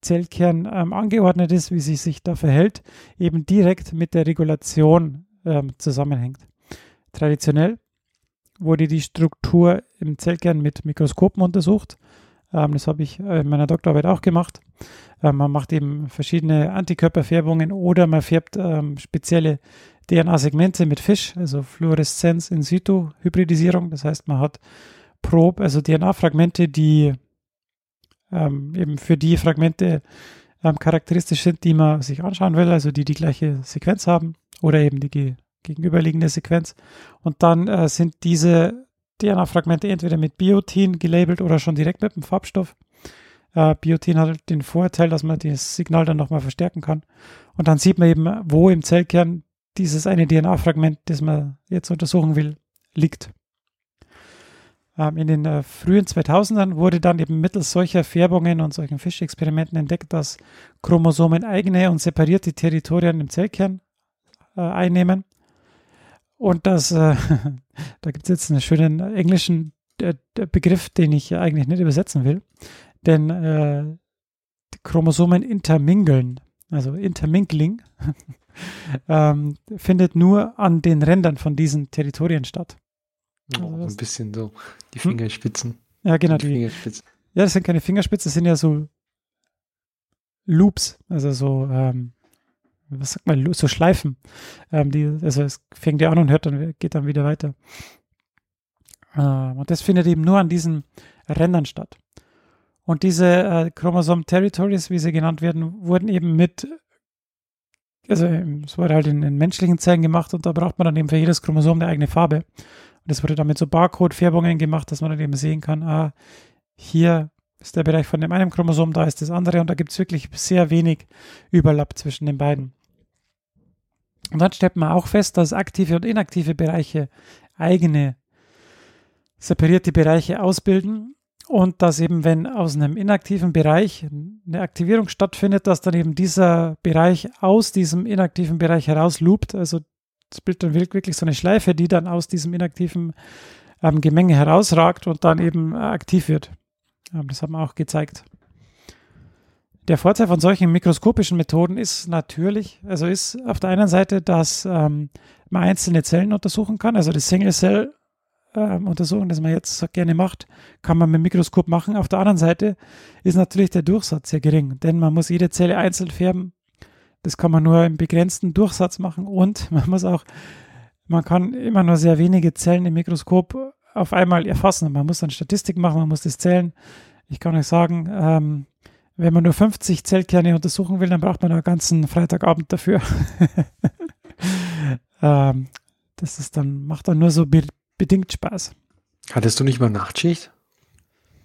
Zellkern ähm, angeordnet ist, wie sie sich da verhält, eben direkt mit der Regulation ähm, zusammenhängt. Traditionell wurde die Struktur im Zellkern mit Mikroskopen untersucht. Ähm, das habe ich in meiner Doktorarbeit auch gemacht. Ähm, man macht eben verschiedene Antikörperfärbungen oder man färbt ähm, spezielle DNA-Segmente mit Fisch, also Fluoreszenz in situ Hybridisierung. Das heißt, man hat Probe, also DNA-Fragmente, die ähm, eben für die Fragmente ähm, charakteristisch sind, die man sich anschauen will, also die die gleiche Sequenz haben oder eben die gegenüberliegende Sequenz. Und dann äh, sind diese DNA-Fragmente entweder mit Biotin gelabelt oder schon direkt mit dem Farbstoff. Äh, Biotin hat halt den Vorteil, dass man das Signal dann nochmal verstärken kann. Und dann sieht man eben, wo im Zellkern dieses eine DNA-Fragment, das man jetzt untersuchen will, liegt. Ähm, in den äh, frühen 2000ern wurde dann eben mittels solcher Färbungen und solchen Fischexperimenten entdeckt, dass Chromosomen eigene und separierte Territorien im Zellkern äh, einnehmen. Und das, äh, da gibt es jetzt einen schönen englischen äh, Begriff, den ich eigentlich nicht übersetzen will. Denn äh, Chromosomen intermingeln, also Intermingling, ähm, findet nur an den Rändern von diesen Territorien statt. Oh, also ein bisschen so die hm? Fingerspitzen. Ja, genau. Die, Fingerspitzen. Ja, das sind keine Fingerspitzen, das sind ja so Loops, also so, ähm, was sagt man, so Schleifen. Ähm, die, also es fängt ja an und hört dann, geht dann wieder weiter. Ähm, und das findet eben nur an diesen Rändern statt. Und diese äh, Chromosom Territories, wie sie genannt werden, wurden eben mit, also es wurde halt in, in menschlichen Zellen gemacht und da braucht man dann eben für jedes Chromosom eine eigene Farbe. Es wurde damit so Barcode-Färbungen gemacht, dass man dann eben sehen kann, ah, hier ist der Bereich von dem einen Chromosom, da ist das andere. Und da gibt es wirklich sehr wenig Überlapp zwischen den beiden. Und dann stellt man auch fest, dass aktive und inaktive Bereiche eigene separierte Bereiche ausbilden. Und dass eben, wenn aus einem inaktiven Bereich eine Aktivierung stattfindet, dass dann eben dieser Bereich aus diesem inaktiven Bereich heraus loopt, also es bildet dann wirklich so eine Schleife, die dann aus diesem inaktiven ähm, Gemenge herausragt und dann eben äh, aktiv wird. Ähm, das haben wir auch gezeigt. Der Vorteil von solchen mikroskopischen Methoden ist natürlich, also ist auf der einen Seite, dass ähm, man einzelne Zellen untersuchen kann, also das Single-Cell ähm, das man jetzt so gerne macht, kann man mit dem Mikroskop machen. Auf der anderen Seite ist natürlich der Durchsatz sehr gering, denn man muss jede Zelle einzeln färben das kann man nur im begrenzten Durchsatz machen und man muss auch, man kann immer nur sehr wenige Zellen im Mikroskop auf einmal erfassen. Man muss dann Statistik machen, man muss das zählen. Ich kann euch sagen, ähm, wenn man nur 50 Zellkerne untersuchen will, dann braucht man einen ganzen Freitagabend dafür. ähm, das ist dann, macht dann nur so be bedingt Spaß. Hattest du nicht mal Nachtschicht?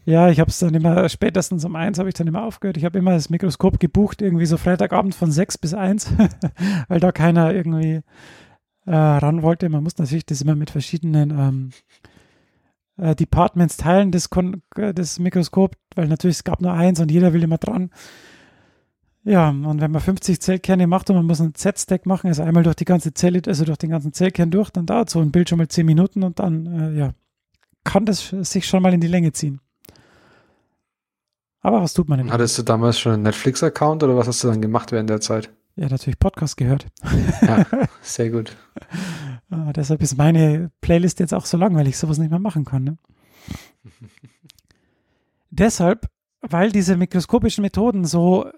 Ja, ich habe es dann immer, spätestens um eins habe ich dann immer aufgehört. Ich habe immer das Mikroskop gebucht, irgendwie so Freitagabend von sechs bis eins, weil da keiner irgendwie äh, ran wollte. Man muss natürlich das immer mit verschiedenen ähm, äh, Departments teilen, das, Kon das Mikroskop, weil natürlich es gab nur eins und jeder will immer dran. Ja, und wenn man 50 Zellkerne macht und man muss einen Z-Stack machen, also einmal durch die ganze Zelle, also durch den ganzen Zellkern durch, dann dauert so ein Bild schon mal 10 Minuten und dann, äh, ja, kann das sich schon mal in die Länge ziehen. Aber was tut man denn? Hattest du damals schon einen Netflix-Account oder was hast du dann gemacht während der Zeit? Ja, natürlich Podcast gehört. Ja, sehr gut. ah, deshalb ist meine Playlist jetzt auch so lang, weil ich sowas nicht mehr machen kann. Ne? deshalb, weil diese mikroskopischen Methoden so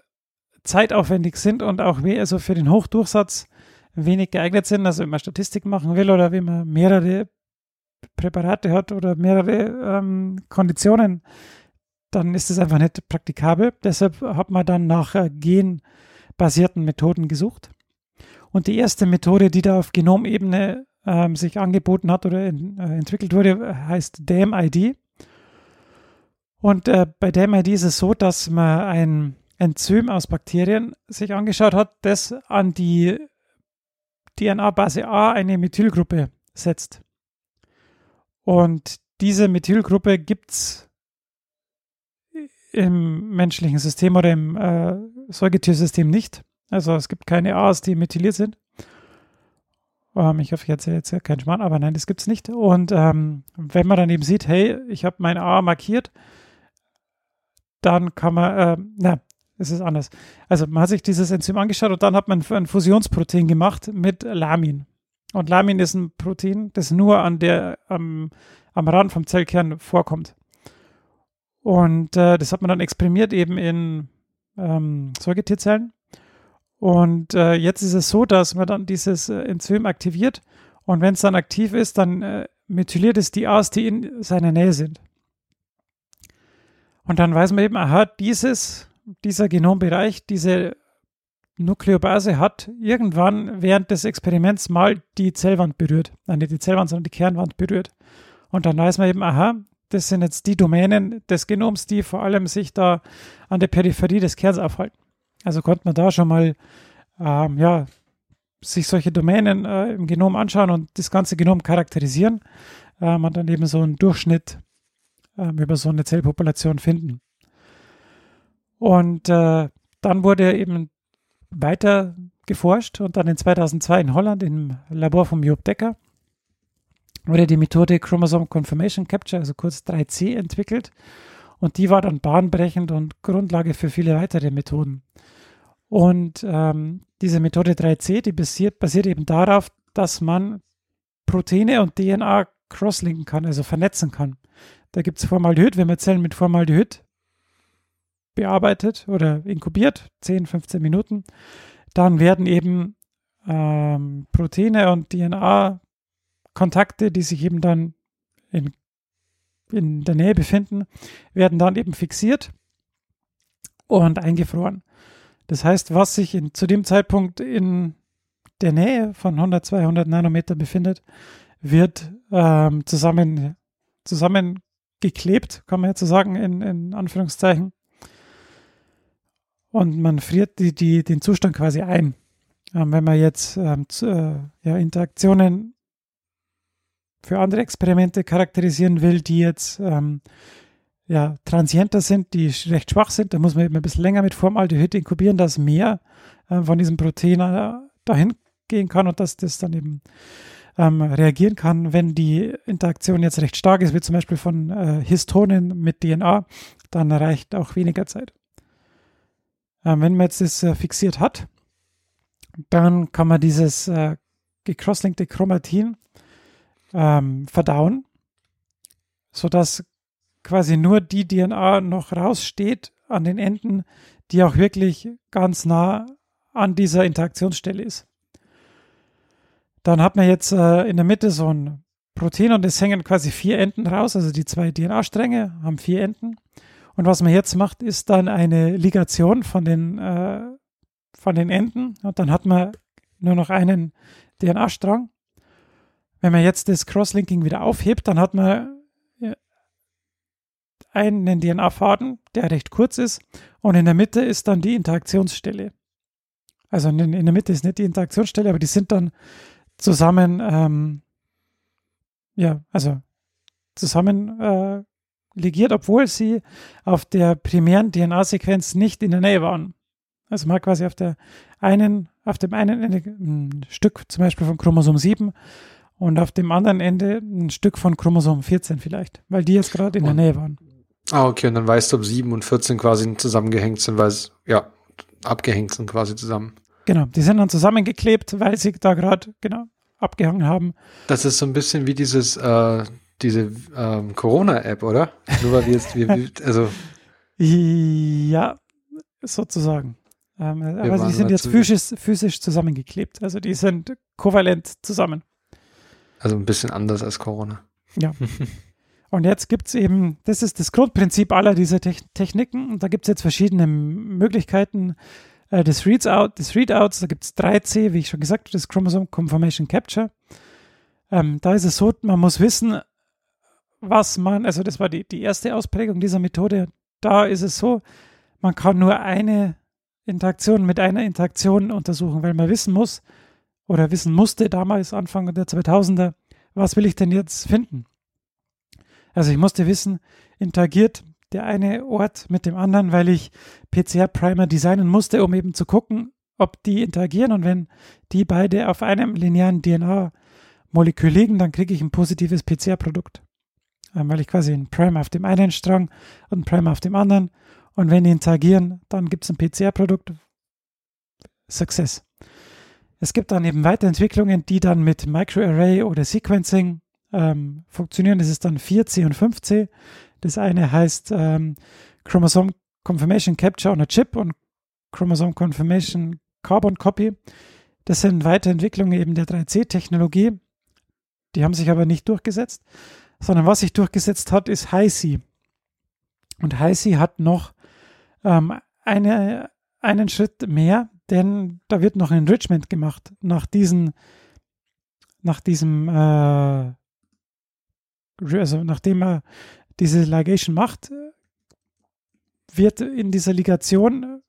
zeitaufwendig sind und auch also für den Hochdurchsatz wenig geeignet sind, also wenn man Statistik machen will oder wenn man mehrere Präparate hat oder mehrere ähm, Konditionen, dann ist es einfach nicht praktikabel. Deshalb hat man dann nach äh, genbasierten Methoden gesucht. Und die erste Methode, die da auf Genomebene ähm, sich angeboten hat oder in, äh, entwickelt wurde, heißt DAMID. Und äh, bei DAMID ist es so, dass man ein Enzym aus Bakterien sich angeschaut hat, das an die DNA-Base A eine Methylgruppe setzt. Und diese Methylgruppe gibt es im menschlichen System oder im äh, Säugetiersystem nicht. Also es gibt keine A's, die methyliert sind. Ähm, ich hoffe, ich erzähle jetzt keinen Schmarrn, aber nein, das gibt es nicht. Und ähm, wenn man dann eben sieht, hey, ich habe mein A markiert, dann kann man, äh, na, es ist anders. Also man hat sich dieses Enzym angeschaut und dann hat man ein Fusionsprotein gemacht mit Lamin. Und Lamin ist ein Protein, das nur an der, am, am Rand vom Zellkern vorkommt. Und äh, das hat man dann exprimiert eben in ähm, Säugetierzellen. Und äh, jetzt ist es so, dass man dann dieses äh, Enzym aktiviert und wenn es dann aktiv ist, dann äh, methyliert es die A's, die in seiner Nähe sind. Und dann weiß man eben, aha, dieses, dieser Genombereich, diese Nukleobase hat irgendwann während des Experiments mal die Zellwand berührt. Nein, nicht die Zellwand, sondern die Kernwand berührt. Und dann weiß man eben, aha, das sind jetzt die Domänen des Genoms, die vor allem sich da an der Peripherie des Kerns aufhalten. Also konnte man da schon mal ähm, ja, sich solche Domänen äh, im Genom anschauen und das ganze Genom charakterisieren ähm, und dann eben so einen Durchschnitt ähm, über so eine Zellpopulation finden. Und äh, dann wurde eben weiter geforscht und dann in 2002 in Holland im Labor von Job Decker wurde die Methode Chromosome Confirmation Capture, also kurz 3C, entwickelt. Und die war dann bahnbrechend und Grundlage für viele weitere Methoden. Und ähm, diese Methode 3C, die basiert, basiert eben darauf, dass man Proteine und DNA crosslinken kann, also vernetzen kann. Da gibt es Formaldehyd, wenn man Zellen mit Formaldehyd bearbeitet oder inkubiert, 10, 15 Minuten, dann werden eben ähm, Proteine und DNA Kontakte, die sich eben dann in, in der Nähe befinden, werden dann eben fixiert und eingefroren. Das heißt, was sich in, zu dem Zeitpunkt in der Nähe von 100, 200 Nanometer befindet, wird ähm, zusammen, zusammengeklebt, kann man jetzt so sagen, in, in Anführungszeichen. Und man friert die, die, den Zustand quasi ein. Ähm, wenn man jetzt ähm, zu, äh, ja, Interaktionen für andere Experimente charakterisieren will, die jetzt ähm, ja, transienter sind, die recht schwach sind, da muss man eben ein bisschen länger mit Formaldehyd inkubieren, dass mehr äh, von diesem Protein äh, dahin gehen kann und dass das dann eben ähm, reagieren kann, wenn die Interaktion jetzt recht stark ist, wie zum Beispiel von äh, Histonen mit DNA, dann reicht auch weniger Zeit. Ähm, wenn man jetzt das äh, fixiert hat, dann kann man dieses äh, gecrosslinkte Chromatin ähm, verdauen, sodass quasi nur die DNA noch raussteht an den Enden, die auch wirklich ganz nah an dieser Interaktionsstelle ist. Dann hat man jetzt äh, in der Mitte so ein Protein und es hängen quasi vier Enden raus, also die zwei DNA-Stränge haben vier Enden. Und was man jetzt macht, ist dann eine Ligation von den, äh, von den Enden und dann hat man nur noch einen DNA-Strang. Wenn man jetzt das Crosslinking wieder aufhebt, dann hat man äh, einen DNA-Faden, der recht kurz ist und in der Mitte ist dann die Interaktionsstelle. Also in, in der Mitte ist nicht die Interaktionsstelle, aber die sind dann zusammen ähm, ja, also zusammen äh, ligiert, obwohl sie auf der primären DNA-Sequenz nicht in der Nähe waren. Also mal quasi auf der einen, auf dem einen ein Stück zum Beispiel von Chromosom 7 und auf dem anderen Ende ein Stück von Chromosom 14 vielleicht, weil die jetzt gerade in der Nähe waren. Ah, okay, und dann weißt du, ob 7 und 14 quasi zusammengehängt sind, weil es, ja, abgehängt sind quasi zusammen. Genau, die sind dann zusammengeklebt, weil sie da gerade, genau, abgehangen haben. Das ist so ein bisschen wie dieses, äh, diese ähm, Corona-App, oder? Nur weil wir jetzt, wir, also. Ja, sozusagen. Ähm, aber die sind jetzt physisch, physisch zusammengeklebt. Also die sind kovalent zusammen. Also ein bisschen anders als Corona. Ja. Und jetzt gibt es eben, das ist das Grundprinzip aller dieser Techniken. Da gibt es jetzt verschiedene Möglichkeiten, äh, des, Reads out, des Readouts, da gibt es 3C, wie ich schon gesagt habe, das Chromosome Confirmation Capture. Ähm, da ist es so, man muss wissen, was man, also das war die, die erste Ausprägung dieser Methode, da ist es so, man kann nur eine Interaktion mit einer Interaktion untersuchen, weil man wissen muss oder wissen musste damals, Anfang der 2000er, was will ich denn jetzt finden? Also ich musste wissen, interagiert der eine Ort mit dem anderen, weil ich PCR-Primer designen musste, um eben zu gucken, ob die interagieren. Und wenn die beide auf einem linearen DNA-Molekül liegen, dann kriege ich ein positives PCR-Produkt. Ähm, weil ich quasi einen Primer auf dem einen Strang und einen Primer auf dem anderen. Und wenn die interagieren, dann gibt es ein PCR-Produkt. Success. Es gibt dann eben Weiterentwicklungen, die dann mit Microarray oder Sequencing ähm, funktionieren. Das ist dann 4C und 5C. Das eine heißt ähm, Chromosome Confirmation Capture on a Chip und Chromosome Confirmation Carbon Copy. Das sind Weiterentwicklungen eben der 3C-Technologie. Die haben sich aber nicht durchgesetzt, sondern was sich durchgesetzt hat, ist HiC. Und HiC hat noch ähm, eine, einen Schritt mehr, denn da wird noch ein Enrichment gemacht nach diesen, nach diesem, äh, also nachdem er diese Ligation macht, wird in dieser Ligation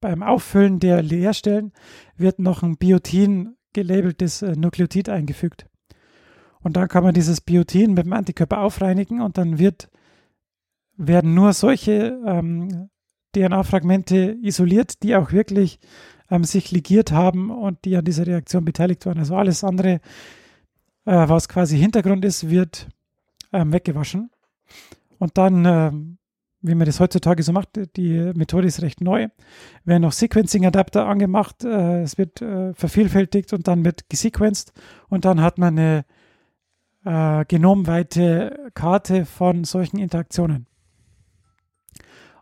beim Auffüllen der Leerstellen wird noch ein Biotin gelabeltes äh, Nukleotid eingefügt. Und dann kann man dieses Biotin mit dem Antikörper aufreinigen und dann wird, werden nur solche ähm, DNA-Fragmente isoliert, die auch wirklich ähm, sich ligiert haben und die an dieser Reaktion beteiligt waren. Also alles andere, äh, was quasi Hintergrund ist, wird ähm, weggewaschen. Und dann, äh, wie man das heutzutage so macht, die Methode ist recht neu, werden noch Sequencing-Adapter angemacht, äh, es wird äh, vervielfältigt und dann wird gesequenced und dann hat man eine äh, genomweite Karte von solchen Interaktionen.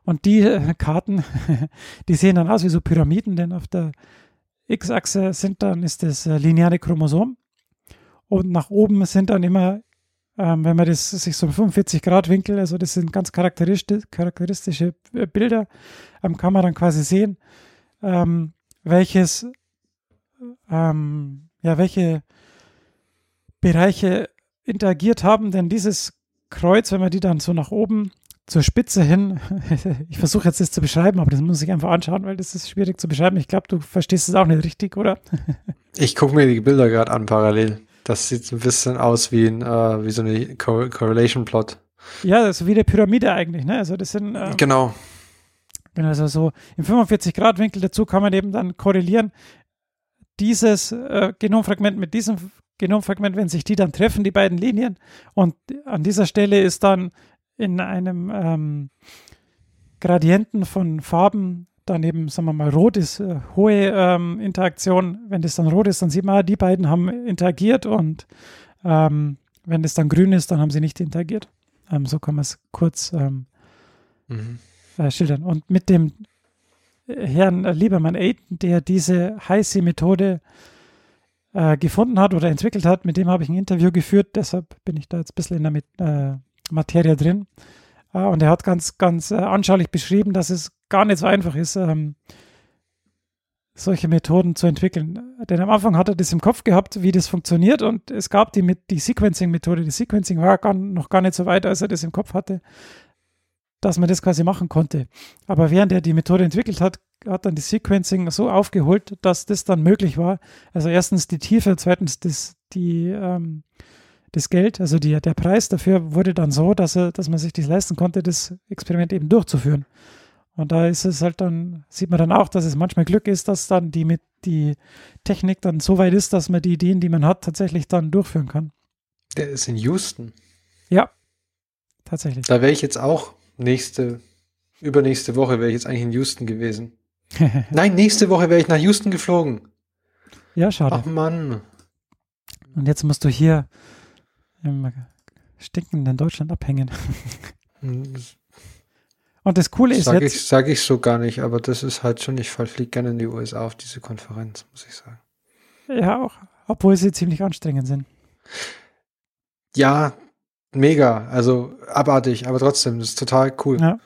Und die äh, Karten, die sehen dann aus wie so Pyramiden, denn auf der X-Achse sind dann ist das äh, lineare Chromosom. Und nach oben sind dann immer ähm, wenn man das sich so 45 Grad Winkel, also das sind ganz charakteristisch, charakteristische äh, Bilder, ähm, kann man dann quasi sehen, ähm, welches, ähm, ja, welche Bereiche interagiert haben, denn dieses Kreuz, wenn man die dann so nach oben zur Spitze hin, ich versuche jetzt das zu beschreiben, aber das muss ich einfach anschauen, weil das ist schwierig zu beschreiben. Ich glaube, du verstehst es auch nicht richtig, oder? ich gucke mir die Bilder gerade an parallel. Das sieht ein bisschen aus wie, ein, äh, wie so eine Cor Correlation Plot. Ja, das ist wie eine Pyramide eigentlich, ne? Also das sind ähm, genau. Genau, also so im 45 Grad Winkel dazu kann man eben dann korrelieren dieses äh, Genomfragment mit diesem Genomfragment, wenn sich die dann treffen, die beiden Linien. Und an dieser Stelle ist dann in einem ähm, Gradienten von Farben dann eben, sagen wir mal, rot ist äh, hohe ähm, Interaktion. Wenn das dann rot ist, dann sieht man, die beiden haben interagiert und ähm, wenn das dann grün ist, dann haben sie nicht interagiert. Ähm, so kann man es kurz ähm, mhm. äh, schildern. Und mit dem Herrn Liebermann Aiden, der diese heiße Methode äh, gefunden hat oder entwickelt hat, mit dem habe ich ein Interview geführt, deshalb bin ich da jetzt ein bisschen in der Mit äh, Materie drin. Äh, und er hat ganz, ganz äh, anschaulich beschrieben, dass es gar nicht so einfach ist, ähm, solche Methoden zu entwickeln. Denn am Anfang hat er das im Kopf gehabt, wie das funktioniert und es gab die, die Sequencing-Methode. Die Sequencing war gar, noch gar nicht so weit, als er das im Kopf hatte, dass man das quasi machen konnte. Aber während er die Methode entwickelt hat, hat dann die Sequencing so aufgeholt, dass das dann möglich war. Also erstens die Tiefe, zweitens das, die, ähm, das Geld, also die, der Preis dafür wurde dann so, dass, er, dass man sich das leisten konnte, das Experiment eben durchzuführen. Und da ist es halt dann, sieht man dann auch, dass es manchmal Glück ist, dass dann die mit die Technik dann so weit ist, dass man die Ideen, die man hat, tatsächlich dann durchführen kann. Der ist in Houston. Ja, tatsächlich. Da wäre ich jetzt auch nächste, übernächste Woche wäre ich jetzt eigentlich in Houston gewesen. Nein, nächste Woche wäre ich nach Houston geflogen. Ja, schade. Ach Mann. Und jetzt musst du hier im stinkenden Deutschland abhängen. Hm, Und das Coole ist Sag jetzt, ich, sag ich so gar nicht, aber das ist halt schon, ich fliege gerne in die USA auf diese Konferenz, muss ich sagen. ja auch, obwohl sie ziemlich anstrengend sind. Ja, mega, also abartig, aber trotzdem, das ist total cool. Ja.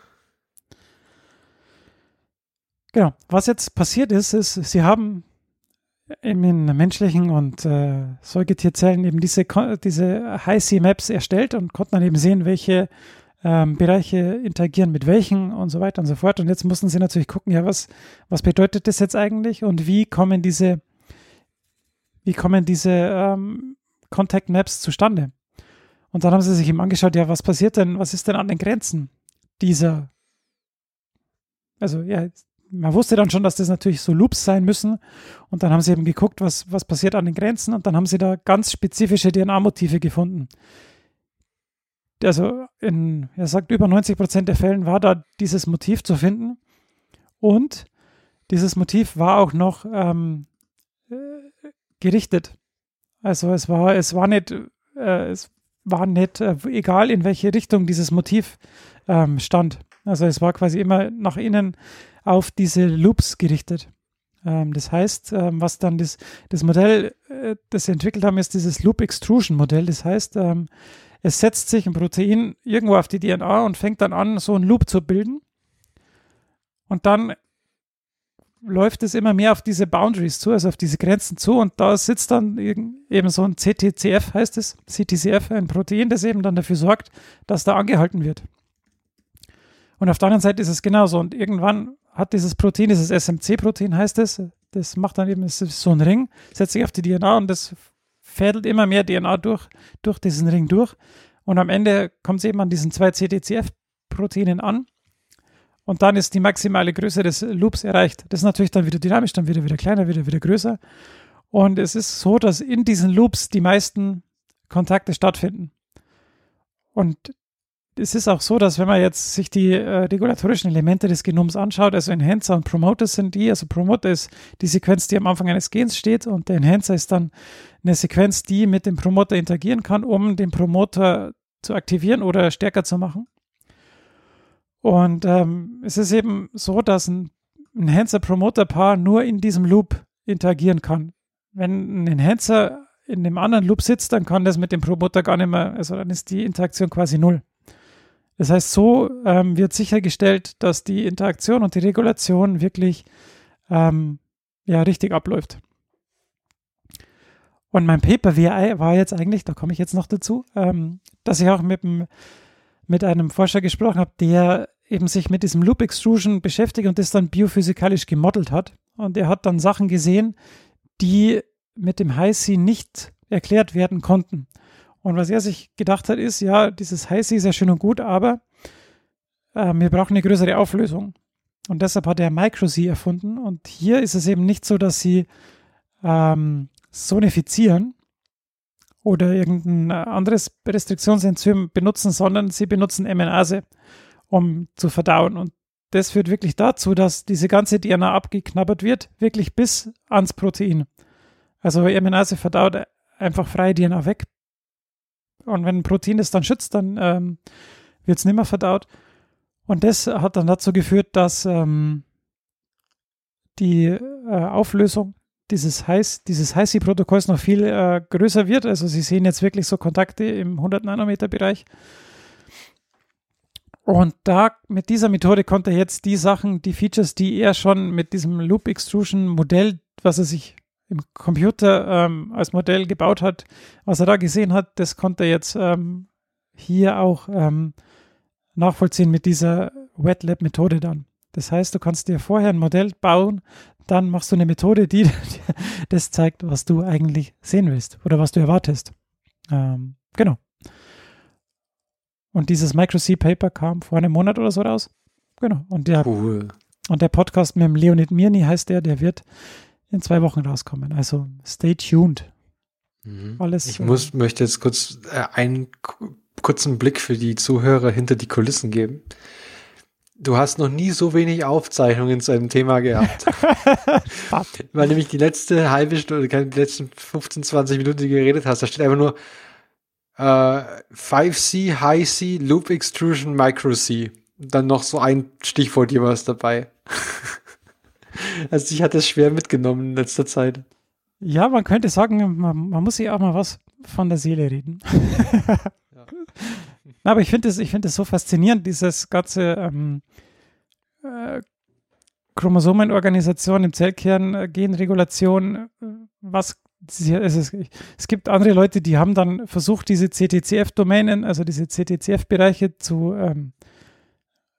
Genau. Was jetzt passiert ist, ist, sie haben in menschlichen und äh, Säugetierzellen eben diese, diese High-C-Maps erstellt und konnten dann eben sehen, welche ähm, Bereiche interagieren mit welchen und so weiter und so fort. Und jetzt mussten sie natürlich gucken, ja, was, was bedeutet das jetzt eigentlich und wie kommen diese, wie kommen diese ähm, Contact Maps zustande? Und dann haben sie sich eben angeschaut, ja, was passiert denn, was ist denn an den Grenzen dieser, also ja, man wusste dann schon, dass das natürlich so Loops sein müssen. Und dann haben sie eben geguckt, was, was passiert an den Grenzen. Und dann haben sie da ganz spezifische DNA-Motive gefunden. Also, in, er sagt, über 90 Prozent der Fällen war da dieses Motiv zu finden. Und dieses Motiv war auch noch ähm, äh, gerichtet. Also es war, es war nicht, äh, es war nicht äh, egal, in welche Richtung dieses Motiv ähm, stand. Also es war quasi immer nach innen auf diese Loops gerichtet. Ähm, das heißt, ähm, was dann das, das Modell, äh, das sie entwickelt haben, ist dieses Loop Extrusion Modell. Das heißt, ähm, es setzt sich ein Protein irgendwo auf die DNA und fängt dann an, so einen Loop zu bilden. Und dann läuft es immer mehr auf diese Boundaries zu, also auf diese Grenzen zu. Und da sitzt dann eben so ein CTCF, heißt es, CTCF, ein Protein, das eben dann dafür sorgt, dass da angehalten wird. Und auf der anderen Seite ist es genauso. Und irgendwann hat dieses Protein, dieses SMC-Protein heißt es, das macht dann eben so ein Ring, setzt sich auf die DNA und das fädelt immer mehr DNA durch, durch diesen Ring durch. Und am Ende kommt es eben an diesen zwei CTCF-Proteinen an. Und dann ist die maximale Größe des Loops erreicht. Das ist natürlich dann wieder dynamisch, dann wieder wieder kleiner, wieder wieder größer. Und es ist so, dass in diesen Loops die meisten Kontakte stattfinden. Und es ist auch so, dass wenn man jetzt sich die äh, regulatorischen Elemente des Genoms anschaut, also Enhancer und Promoter sind die, also Promoter ist die Sequenz, die am Anfang eines Gens steht und der Enhancer ist dann eine Sequenz, die mit dem Promoter interagieren kann, um den Promoter zu aktivieren oder stärker zu machen. Und ähm, es ist eben so, dass ein Enhancer-Promoter-Paar nur in diesem Loop interagieren kann. Wenn ein Enhancer in dem anderen Loop sitzt, dann kann das mit dem Promoter gar nicht mehr, also dann ist die Interaktion quasi null. Das heißt, so ähm, wird sichergestellt, dass die Interaktion und die Regulation wirklich ähm, ja, richtig abläuft. Und mein Paper war jetzt eigentlich, da komme ich jetzt noch dazu, ähm, dass ich auch mit, dem, mit einem Forscher gesprochen habe, der eben sich mit diesem Loop Extrusion beschäftigt und das dann biophysikalisch gemodelt hat. Und er hat dann Sachen gesehen, die mit dem High-C nicht erklärt werden konnten. Und was er sich gedacht hat, ist, ja, dieses High-C ist ja schön und gut, aber äh, wir brauchen eine größere Auflösung. Und deshalb hat er Micro-C erfunden. Und hier ist es eben nicht so, dass sie ähm, sonifizieren oder irgendein anderes Restriktionsenzym benutzen, sondern sie benutzen MNase, um zu verdauen. Und das führt wirklich dazu, dass diese ganze DNA abgeknabbert wird, wirklich bis ans Protein. Also MNase verdaut einfach freie DNA weg. Und wenn ein Protein das dann schützt, dann ähm, wird es nicht mehr verdaut. Und das hat dann dazu geführt, dass ähm, die äh, Auflösung dieses High, dieses HiC-Protokolls noch viel äh, größer wird. Also sie sehen jetzt wirklich so Kontakte im 100 Nanometer Bereich. Und da mit dieser Methode konnte er jetzt die Sachen, die Features, die er schon mit diesem Loop Extrusion Modell, was er sich im Computer ähm, als Modell gebaut hat, was er da gesehen hat, das konnte er jetzt ähm, hier auch ähm, nachvollziehen mit dieser Wet Lab Methode dann. Das heißt, du kannst dir vorher ein Modell bauen, dann machst du eine Methode, die das zeigt, was du eigentlich sehen willst oder was du erwartest. Ähm, genau. Und dieses Micro-C-Paper kam vor einem Monat oder so raus. Genau. Und der, Cool. und der Podcast mit dem Leonid Mirny heißt der, der wird in zwei Wochen rauskommen. Also stay tuned. Mhm. Alles. Ich äh, muss, möchte jetzt kurz äh, einen ku- kurzen Blick für die Zuhörer hinter die Kulissen geben. Du hast noch nie so wenig Aufzeichnungen zu einem Thema gehabt. Weil nämlich die letzte halbe Stunde, die letzten 15, 20 Minuten, die du geredet hast, da steht einfach nur äh, 5C, High C, Loop Extrusion, Micro C. Dann noch so ein Stichwort jeweils dabei. also ich hatte es schwer mitgenommen in letzter Zeit. Ja, man könnte sagen, man, man muss sich auch mal was von der Seele reden. Na, Aber ich finde es es so faszinierend, dieses ganze ähm, äh, Chromosomenorganisation im Zellkern, äh, Genregulation, äh, was es, es gibt andere Leute, die haben dann versucht, diese CTCF-Domänen, also diese CTCF-Bereiche zu, ähm,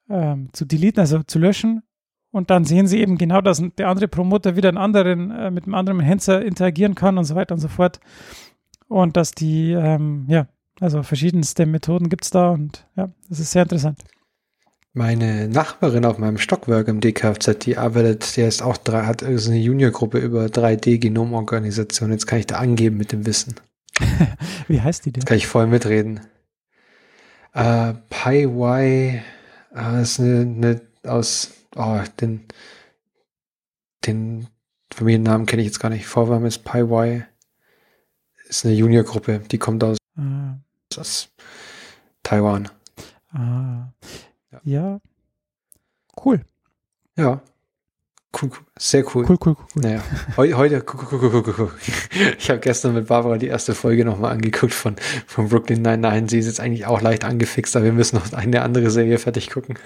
ähm, zu deleten, also zu löschen. Und dann sehen sie eben genau, dass der andere Promoter wieder einen anderen, äh, mit einem anderen Enhancer interagieren kann und so weiter und so fort. Und dass die, ähm, ja, also verschiedenste Methoden gibt es da und ja, das ist sehr interessant. Meine Nachbarin auf meinem Stockwerk im DKFZ, die arbeitet, der ist auch drei, hat ist eine Juniorgruppe über 3D-Genomorganisation. Jetzt kann ich da angeben mit dem Wissen. Wie heißt die denn? Jetzt kann ich voll mitreden. Äh, PyY äh, ist eine, eine aus, oh, den, den Familiennamen kenne ich jetzt gar nicht. Vorwärm ist PyY. Ist eine Juniorgruppe, die kommt aus, Ah, aus Taiwan. ah, Ja. ja. Cool, Ja. Sehr cool. cool, cool, cool. Naja, heu, heute, ich habe gestern mit Barbara die erste Folge nochmal angeguckt von, von Brooklyn Nine-Nine. Sie ist jetzt eigentlich auch leicht angefixt, aber wir müssen noch eine andere Serie fertig gucken.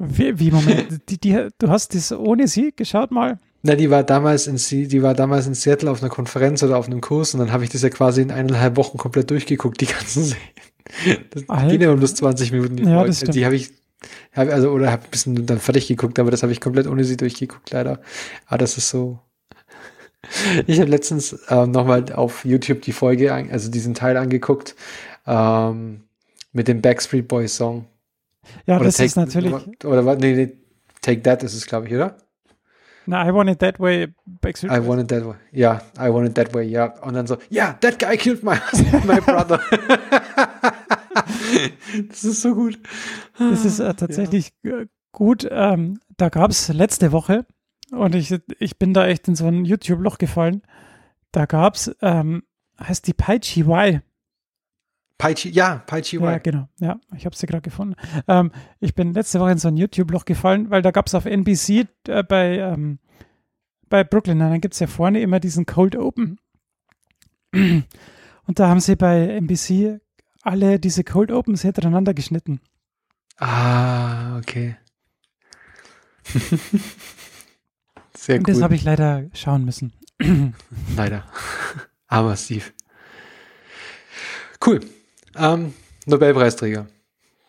Wie, wie Moment, die, die, du hast das ohne sie geschaut mal? Na, die war damals in Sie, die war damals in Seattle auf einer Konferenz oder auf einem Kurs und dann habe ich das ja quasi in eineinhalb Wochen komplett durchgeguckt, die ganzen Serien. Das Alter. geht ja immer bloß 20 Minuten. Die Ja, das. Die habe ich, hab, also, oder habe ein bisschen dann fertig geguckt, aber das habe ich komplett ohne sie durchgeguckt, leider. Aber das ist so. Ich habe letztens ähm, nochmal auf YouTube die Folge, also diesen Teil angeguckt, ähm, mit dem Backstreet Boys Song. Ja, Oder das Take, ist natürlich, Oder, was? nee, nee, Take That ist es, glaube ich, oder? na, I want it that way, Backstreet I Boys. want it that way. Ja, I want it that way, ja. Und dann so, ja, that guy killed my my brother. das ist so gut. Das ist äh, tatsächlich äh, gut. Ähm, da gab es letzte Woche, und ich, ich bin da echt in so ein YouTube-Loch gefallen, da gab es, ähm, heißt die Pai Chi Y. Pai Chi, ja, Pai Chi Ja, Y. genau. Ja, ich habe sie gerade gefunden. Ähm, ich bin letzte Woche in so ein YouTube-Loch gefallen, weil da gab es auf NBC äh, bei, ähm, bei Brooklyn, dann gibt es ja vorne immer diesen Cold Open. Und da haben sie bei NBC alle diese Cold Opens hintereinander geschnitten. Ah, okay. Sehr cool. das habe ich leider schauen müssen. Leider. Aber Steve. Cool. Ähm, Nobelpreisträger.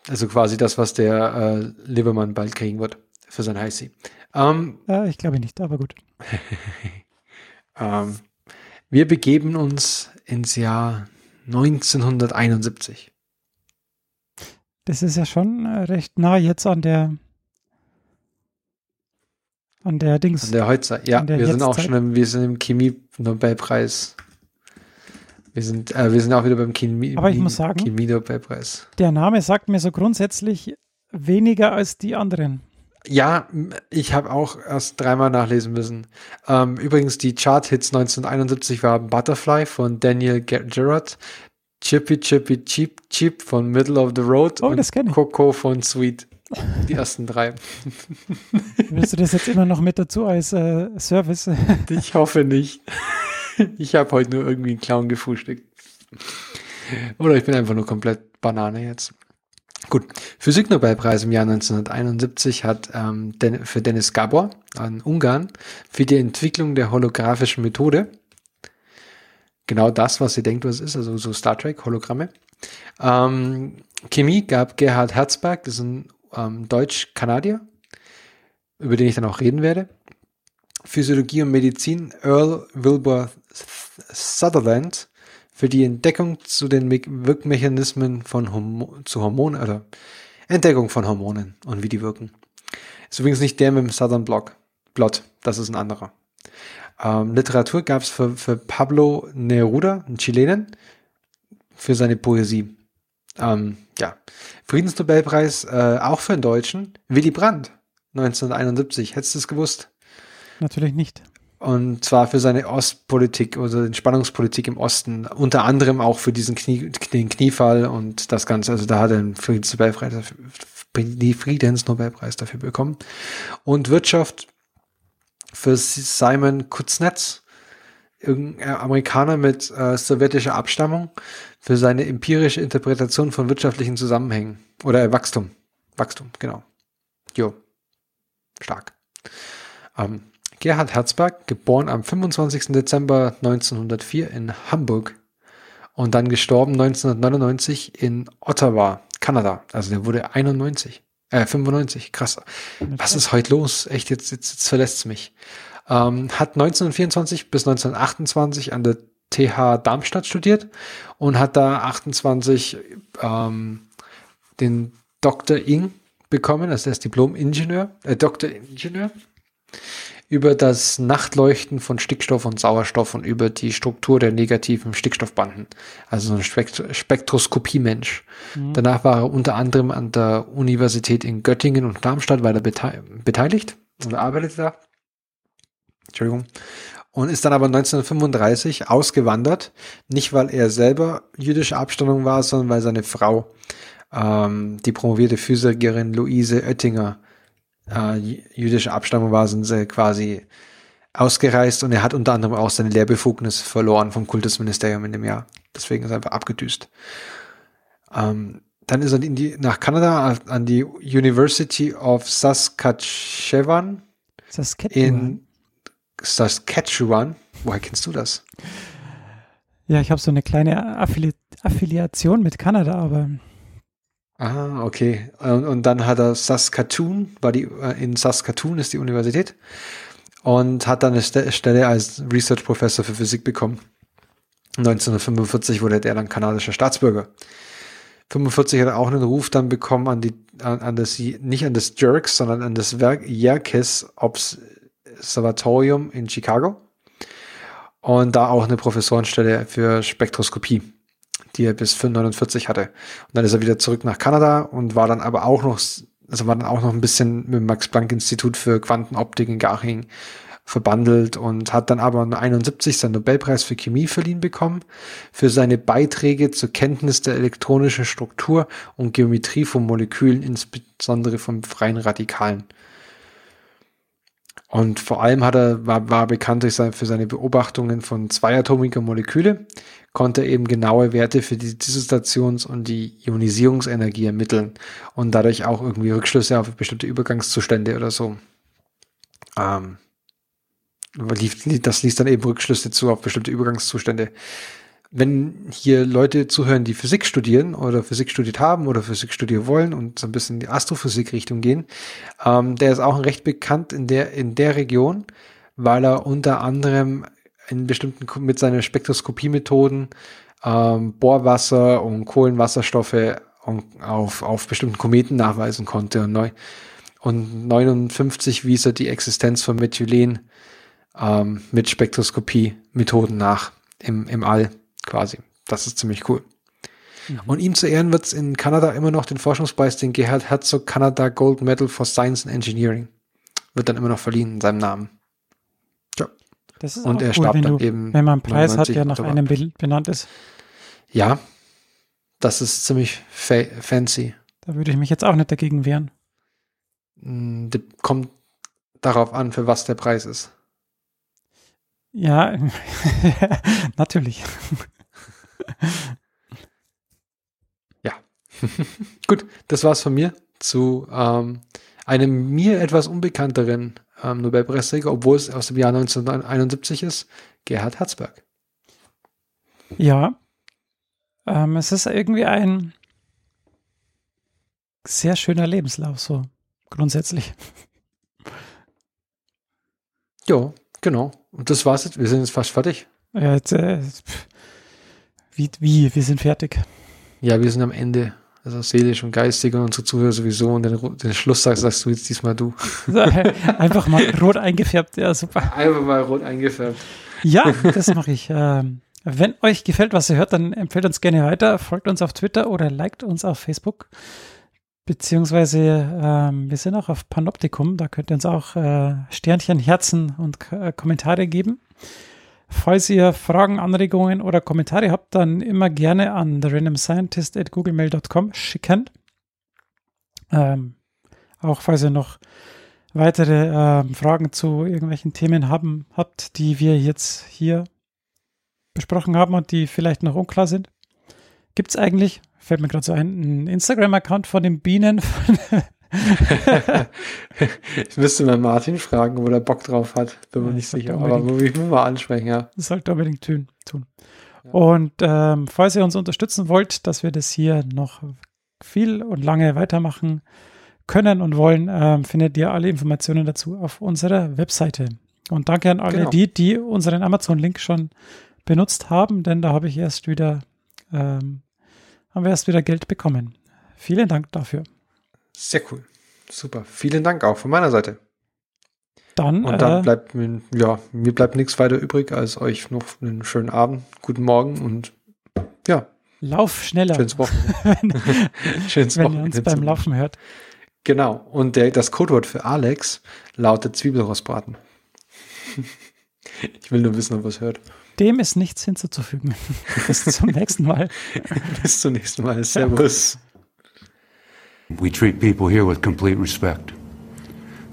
Also quasi das, was der äh, Liebermann bald kriegen wird für sein High C. Ähm, Äh, ich glaube nicht, aber gut. ähm, wir begeben uns ins Jahr 1971. Das ist ja schon äh, recht nah jetzt an der an der Dings. An der Heutzeit. Ja, der wir sind auch schon im, wir sind im Chemie-Nobelpreis. Wir sind, äh, wir sind auch wieder beim Chemie, Aber ich muss sagen- Chemie-Nobelpreis. der Name sagt mir so grundsätzlich weniger als die anderen. Ja, ich habe auch erst dreimal nachlesen müssen. Ähm, übrigens, die Chart-Hits 1971 waren Butterfly von Daniel Ge- Gerard, Chippy Chippy Cheap Cheap von Middle of the Road Oh, und. Coco von Sweet. Die ersten drei. Willst du das jetzt immer noch mit dazu als äh, Service? Ich hoffe nicht. Ich habe heute nur irgendwie einen Clown gefrühstückt. Oder ich bin einfach nur komplett Banane jetzt. Gut, Physiknobelpreis im Jahr 1971 hat ähm, für Dennis Gabor an Ungarn für die Entwicklung der holographischen Methode genau das, was ihr denkt, was ist, also so Star Trek, Hologramme. Ähm, Chemie gab Gerhard Herzberg, das ist ein ähm, Deutsch-Kanadier, über den ich dann auch reden werde. Physiologie und Medizin Earl Wilbur Sutherland für die Entdeckung zu den Me Wirkmechanismen von Hormo zu Hormonen oder Entdeckung von Hormonen und wie die wirken. Ist übrigens nicht der mit dem Southern Block, Blot, das ist ein anderer. Ähm, Literatur gab es für, für Pablo Neruda, einen Chilenen, für seine Poesie. Ähm, ja, Friedensnobelpreis äh, auch für einen Deutschen, Willy Brandt, 1971. Hättest du es gewusst? Natürlich nicht. Und zwar für seine Ostpolitik oder Entspannungspolitik im Osten, unter anderem auch für diesen Knie, den Kniefall und das Ganze. Also da hat er einen Friedensnobelpreis, Friedensnobelpreis dafür bekommen. Und Wirtschaft für Simon Kuznets, irgendein Amerikaner mit äh, sowjetischer Abstammung, für seine empirische Interpretation von wirtschaftlichen Zusammenhängen. Oder äh, Wachstum. Wachstum, genau. Jo. Stark. Ähm, Gerhard Herzberg, geboren am 25. Dezember 1904 in Hamburg und dann gestorben 1999 in Ottawa, Kanada. Also der wurde 91. Äh, 95, krass. Was ist heute los? Echt, jetzt, jetzt, jetzt verlässt es mich. Ähm, hat 1924 bis 1928 an der TH Darmstadt studiert und hat da 28 ähm, den Dr. Ing bekommen, also er ist Diplom-Ingenieur, äh, Doktor-Ingenieur über das Nachtleuchten von Stickstoff und Sauerstoff und über die Struktur der negativen Stickstoffbanden. Also so ein Spekt Spektroskopie-Mensch. Mhm. Danach war er unter anderem an der Universität in Göttingen und Darmstadt weiter bete beteiligt oder arbeitet da. Entschuldigung. Und ist dann aber 1935 ausgewandert. Nicht, weil er selber jüdische Abstammung war, sondern weil seine Frau, ähm, die promovierte Physikerin Luise Oettinger, äh, jüdische Abstammung war, sind sie quasi ausgereist und er hat unter anderem auch seine Lehrbefugnis verloren vom Kultusministerium in dem Jahr. Deswegen ist er einfach abgedüst. Ähm, dann ist er die, nach Kanada an die University of Saskatchewan. Saskatchewan. In Saskatchewan. Woher kennst du das? Ja, ich habe so eine kleine Affili Affiliation mit Kanada, aber Ah, okay. Und, und dann hat er Saskatoon, war die, äh, in Saskatoon ist die Universität und hat dann eine Stelle als Research Professor für Physik bekommen. 1945 wurde er dann kanadischer Staatsbürger. 45 hat er auch einen Ruf dann bekommen an die, an, an das, nicht an das Jerks, sondern an das Werk Yerkes Observatorium in Chicago. Und da auch eine Professorenstelle für Spektroskopie die er bis 49 hatte. Und dann ist er wieder zurück nach Kanada und war dann aber auch noch, also war dann auch noch ein bisschen mit dem Max-Planck-Institut für Quantenoptik in Garching verbandelt und hat dann aber 71 seinen Nobelpreis für Chemie verliehen bekommen für seine Beiträge zur Kenntnis der elektronischen Struktur und Geometrie von Molekülen, insbesondere von freien Radikalen. Und vor allem hat er, war, war bekannt für seine Beobachtungen von zweiatomiger Moleküle, konnte eben genaue Werte für die Dissoziations- und die Ionisierungsenergie ermitteln und dadurch auch irgendwie Rückschlüsse auf bestimmte Übergangszustände oder so. Ähm, das ließ dann eben Rückschlüsse zu auf bestimmte Übergangszustände wenn hier Leute zuhören, die Physik studieren oder Physik studiert haben oder Physik studieren wollen und so ein bisschen in die Astrophysik-Richtung gehen, ähm, der ist auch recht bekannt in der, in der Region, weil er unter anderem in bestimmten, mit seinen Spektroskopiemethoden ähm, Bohrwasser und Kohlenwasserstoffe auf, auf bestimmten Kometen nachweisen konnte. Und, neu, und 59 wies er die Existenz von Methylen ähm, mit Spektroskopie-Methoden nach im, im All quasi. Das ist ziemlich cool. Mhm. Und ihm zu Ehren wird es in Kanada immer noch den Forschungspreis, den Gerhard Herzog Canada Gold Medal for Science and Engineering, wird dann immer noch verliehen in seinem Namen. Ja. Das ist und er cool, starb wenn, dann du, eben. wenn man einen Preis hat, der nach einem benannt ist. Ja, das ist ziemlich fa fancy. Da würde ich mich jetzt auch nicht dagegen wehren. Hm, die- Kommt darauf an, für was der Preis ist. Ja, natürlich. Gut, das war's von mir zu ähm, einem mir etwas unbekannteren ähm, Nobelpreisträger, obwohl es aus dem Jahr 1971 ist, Gerhard Herzberg. Ja. Ähm, es ist irgendwie ein sehr schöner Lebenslauf, so grundsätzlich. Ja, genau. Und das war's jetzt. Wir sind jetzt fast fertig. Ja, jetzt, äh, wie, wie, wir sind fertig. Ja, wir sind am Ende. Also seelisch und geistig und unsere Zuhörer sowieso. Und den, den Schluss sagst, sagst du jetzt diesmal du. Einfach mal rot eingefärbt, ja, super. Einfach mal rot eingefärbt. Ja, das mache ich. Ähm, wenn euch gefällt, was ihr hört, dann empfehlt uns gerne weiter, folgt uns auf Twitter oder liked uns auf Facebook. Beziehungsweise ähm, wir sind auch auf Panoptikum, da könnt ihr uns auch äh, Sternchen, Herzen und äh, Kommentare geben. Falls ihr Fragen, Anregungen oder Kommentare habt, dann immer gerne an therandomscientist.googlemail.com schicken. Ähm, auch falls ihr noch weitere ähm, Fragen zu irgendwelchen Themen haben, habt, die wir jetzt hier besprochen haben und die vielleicht noch unklar sind. Gibt es eigentlich, fällt mir gerade so ein, einen Instagram-Account von den Bienen? ich müsste mal Martin fragen, wo der Bock drauf hat. Bin mir Ja, nicht sicher. Aber muss ich mal ansprechen, ja. Das sollte unbedingt tun. tun. Ja. Und ähm, falls ihr uns unterstützen wollt, dass wir das hier noch viel und lange weitermachen können und wollen, ähm, findet ihr alle Informationen dazu auf unserer Webseite. Und danke an alle Genau. die, die unseren Amazon-Link schon benutzt haben, denn da habe ich erst wieder, ähm, haben wir erst wieder Geld bekommen. Vielen Dank dafür. Sehr cool. Super. Vielen Dank auch von meiner Seite. Dann, Und dann äh, bleibt mir, ja, mir bleibt nichts weiter übrig, als euch noch einen schönen Abend, guten Morgen und ja, lauf schneller, schönes Wochenende. schönes wenn ihr Wochenende uns beim Laufen hört. Genau. Und der, das Codewort für Alex lautet Zwiebelrostbraten. ich will nur wissen, ob er es hört. Dem ist nichts hinzuzufügen. Bis zum nächsten Mal. Bis zum nächsten Mal. Servus. We treat people here with complete respect.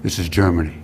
This is Germany.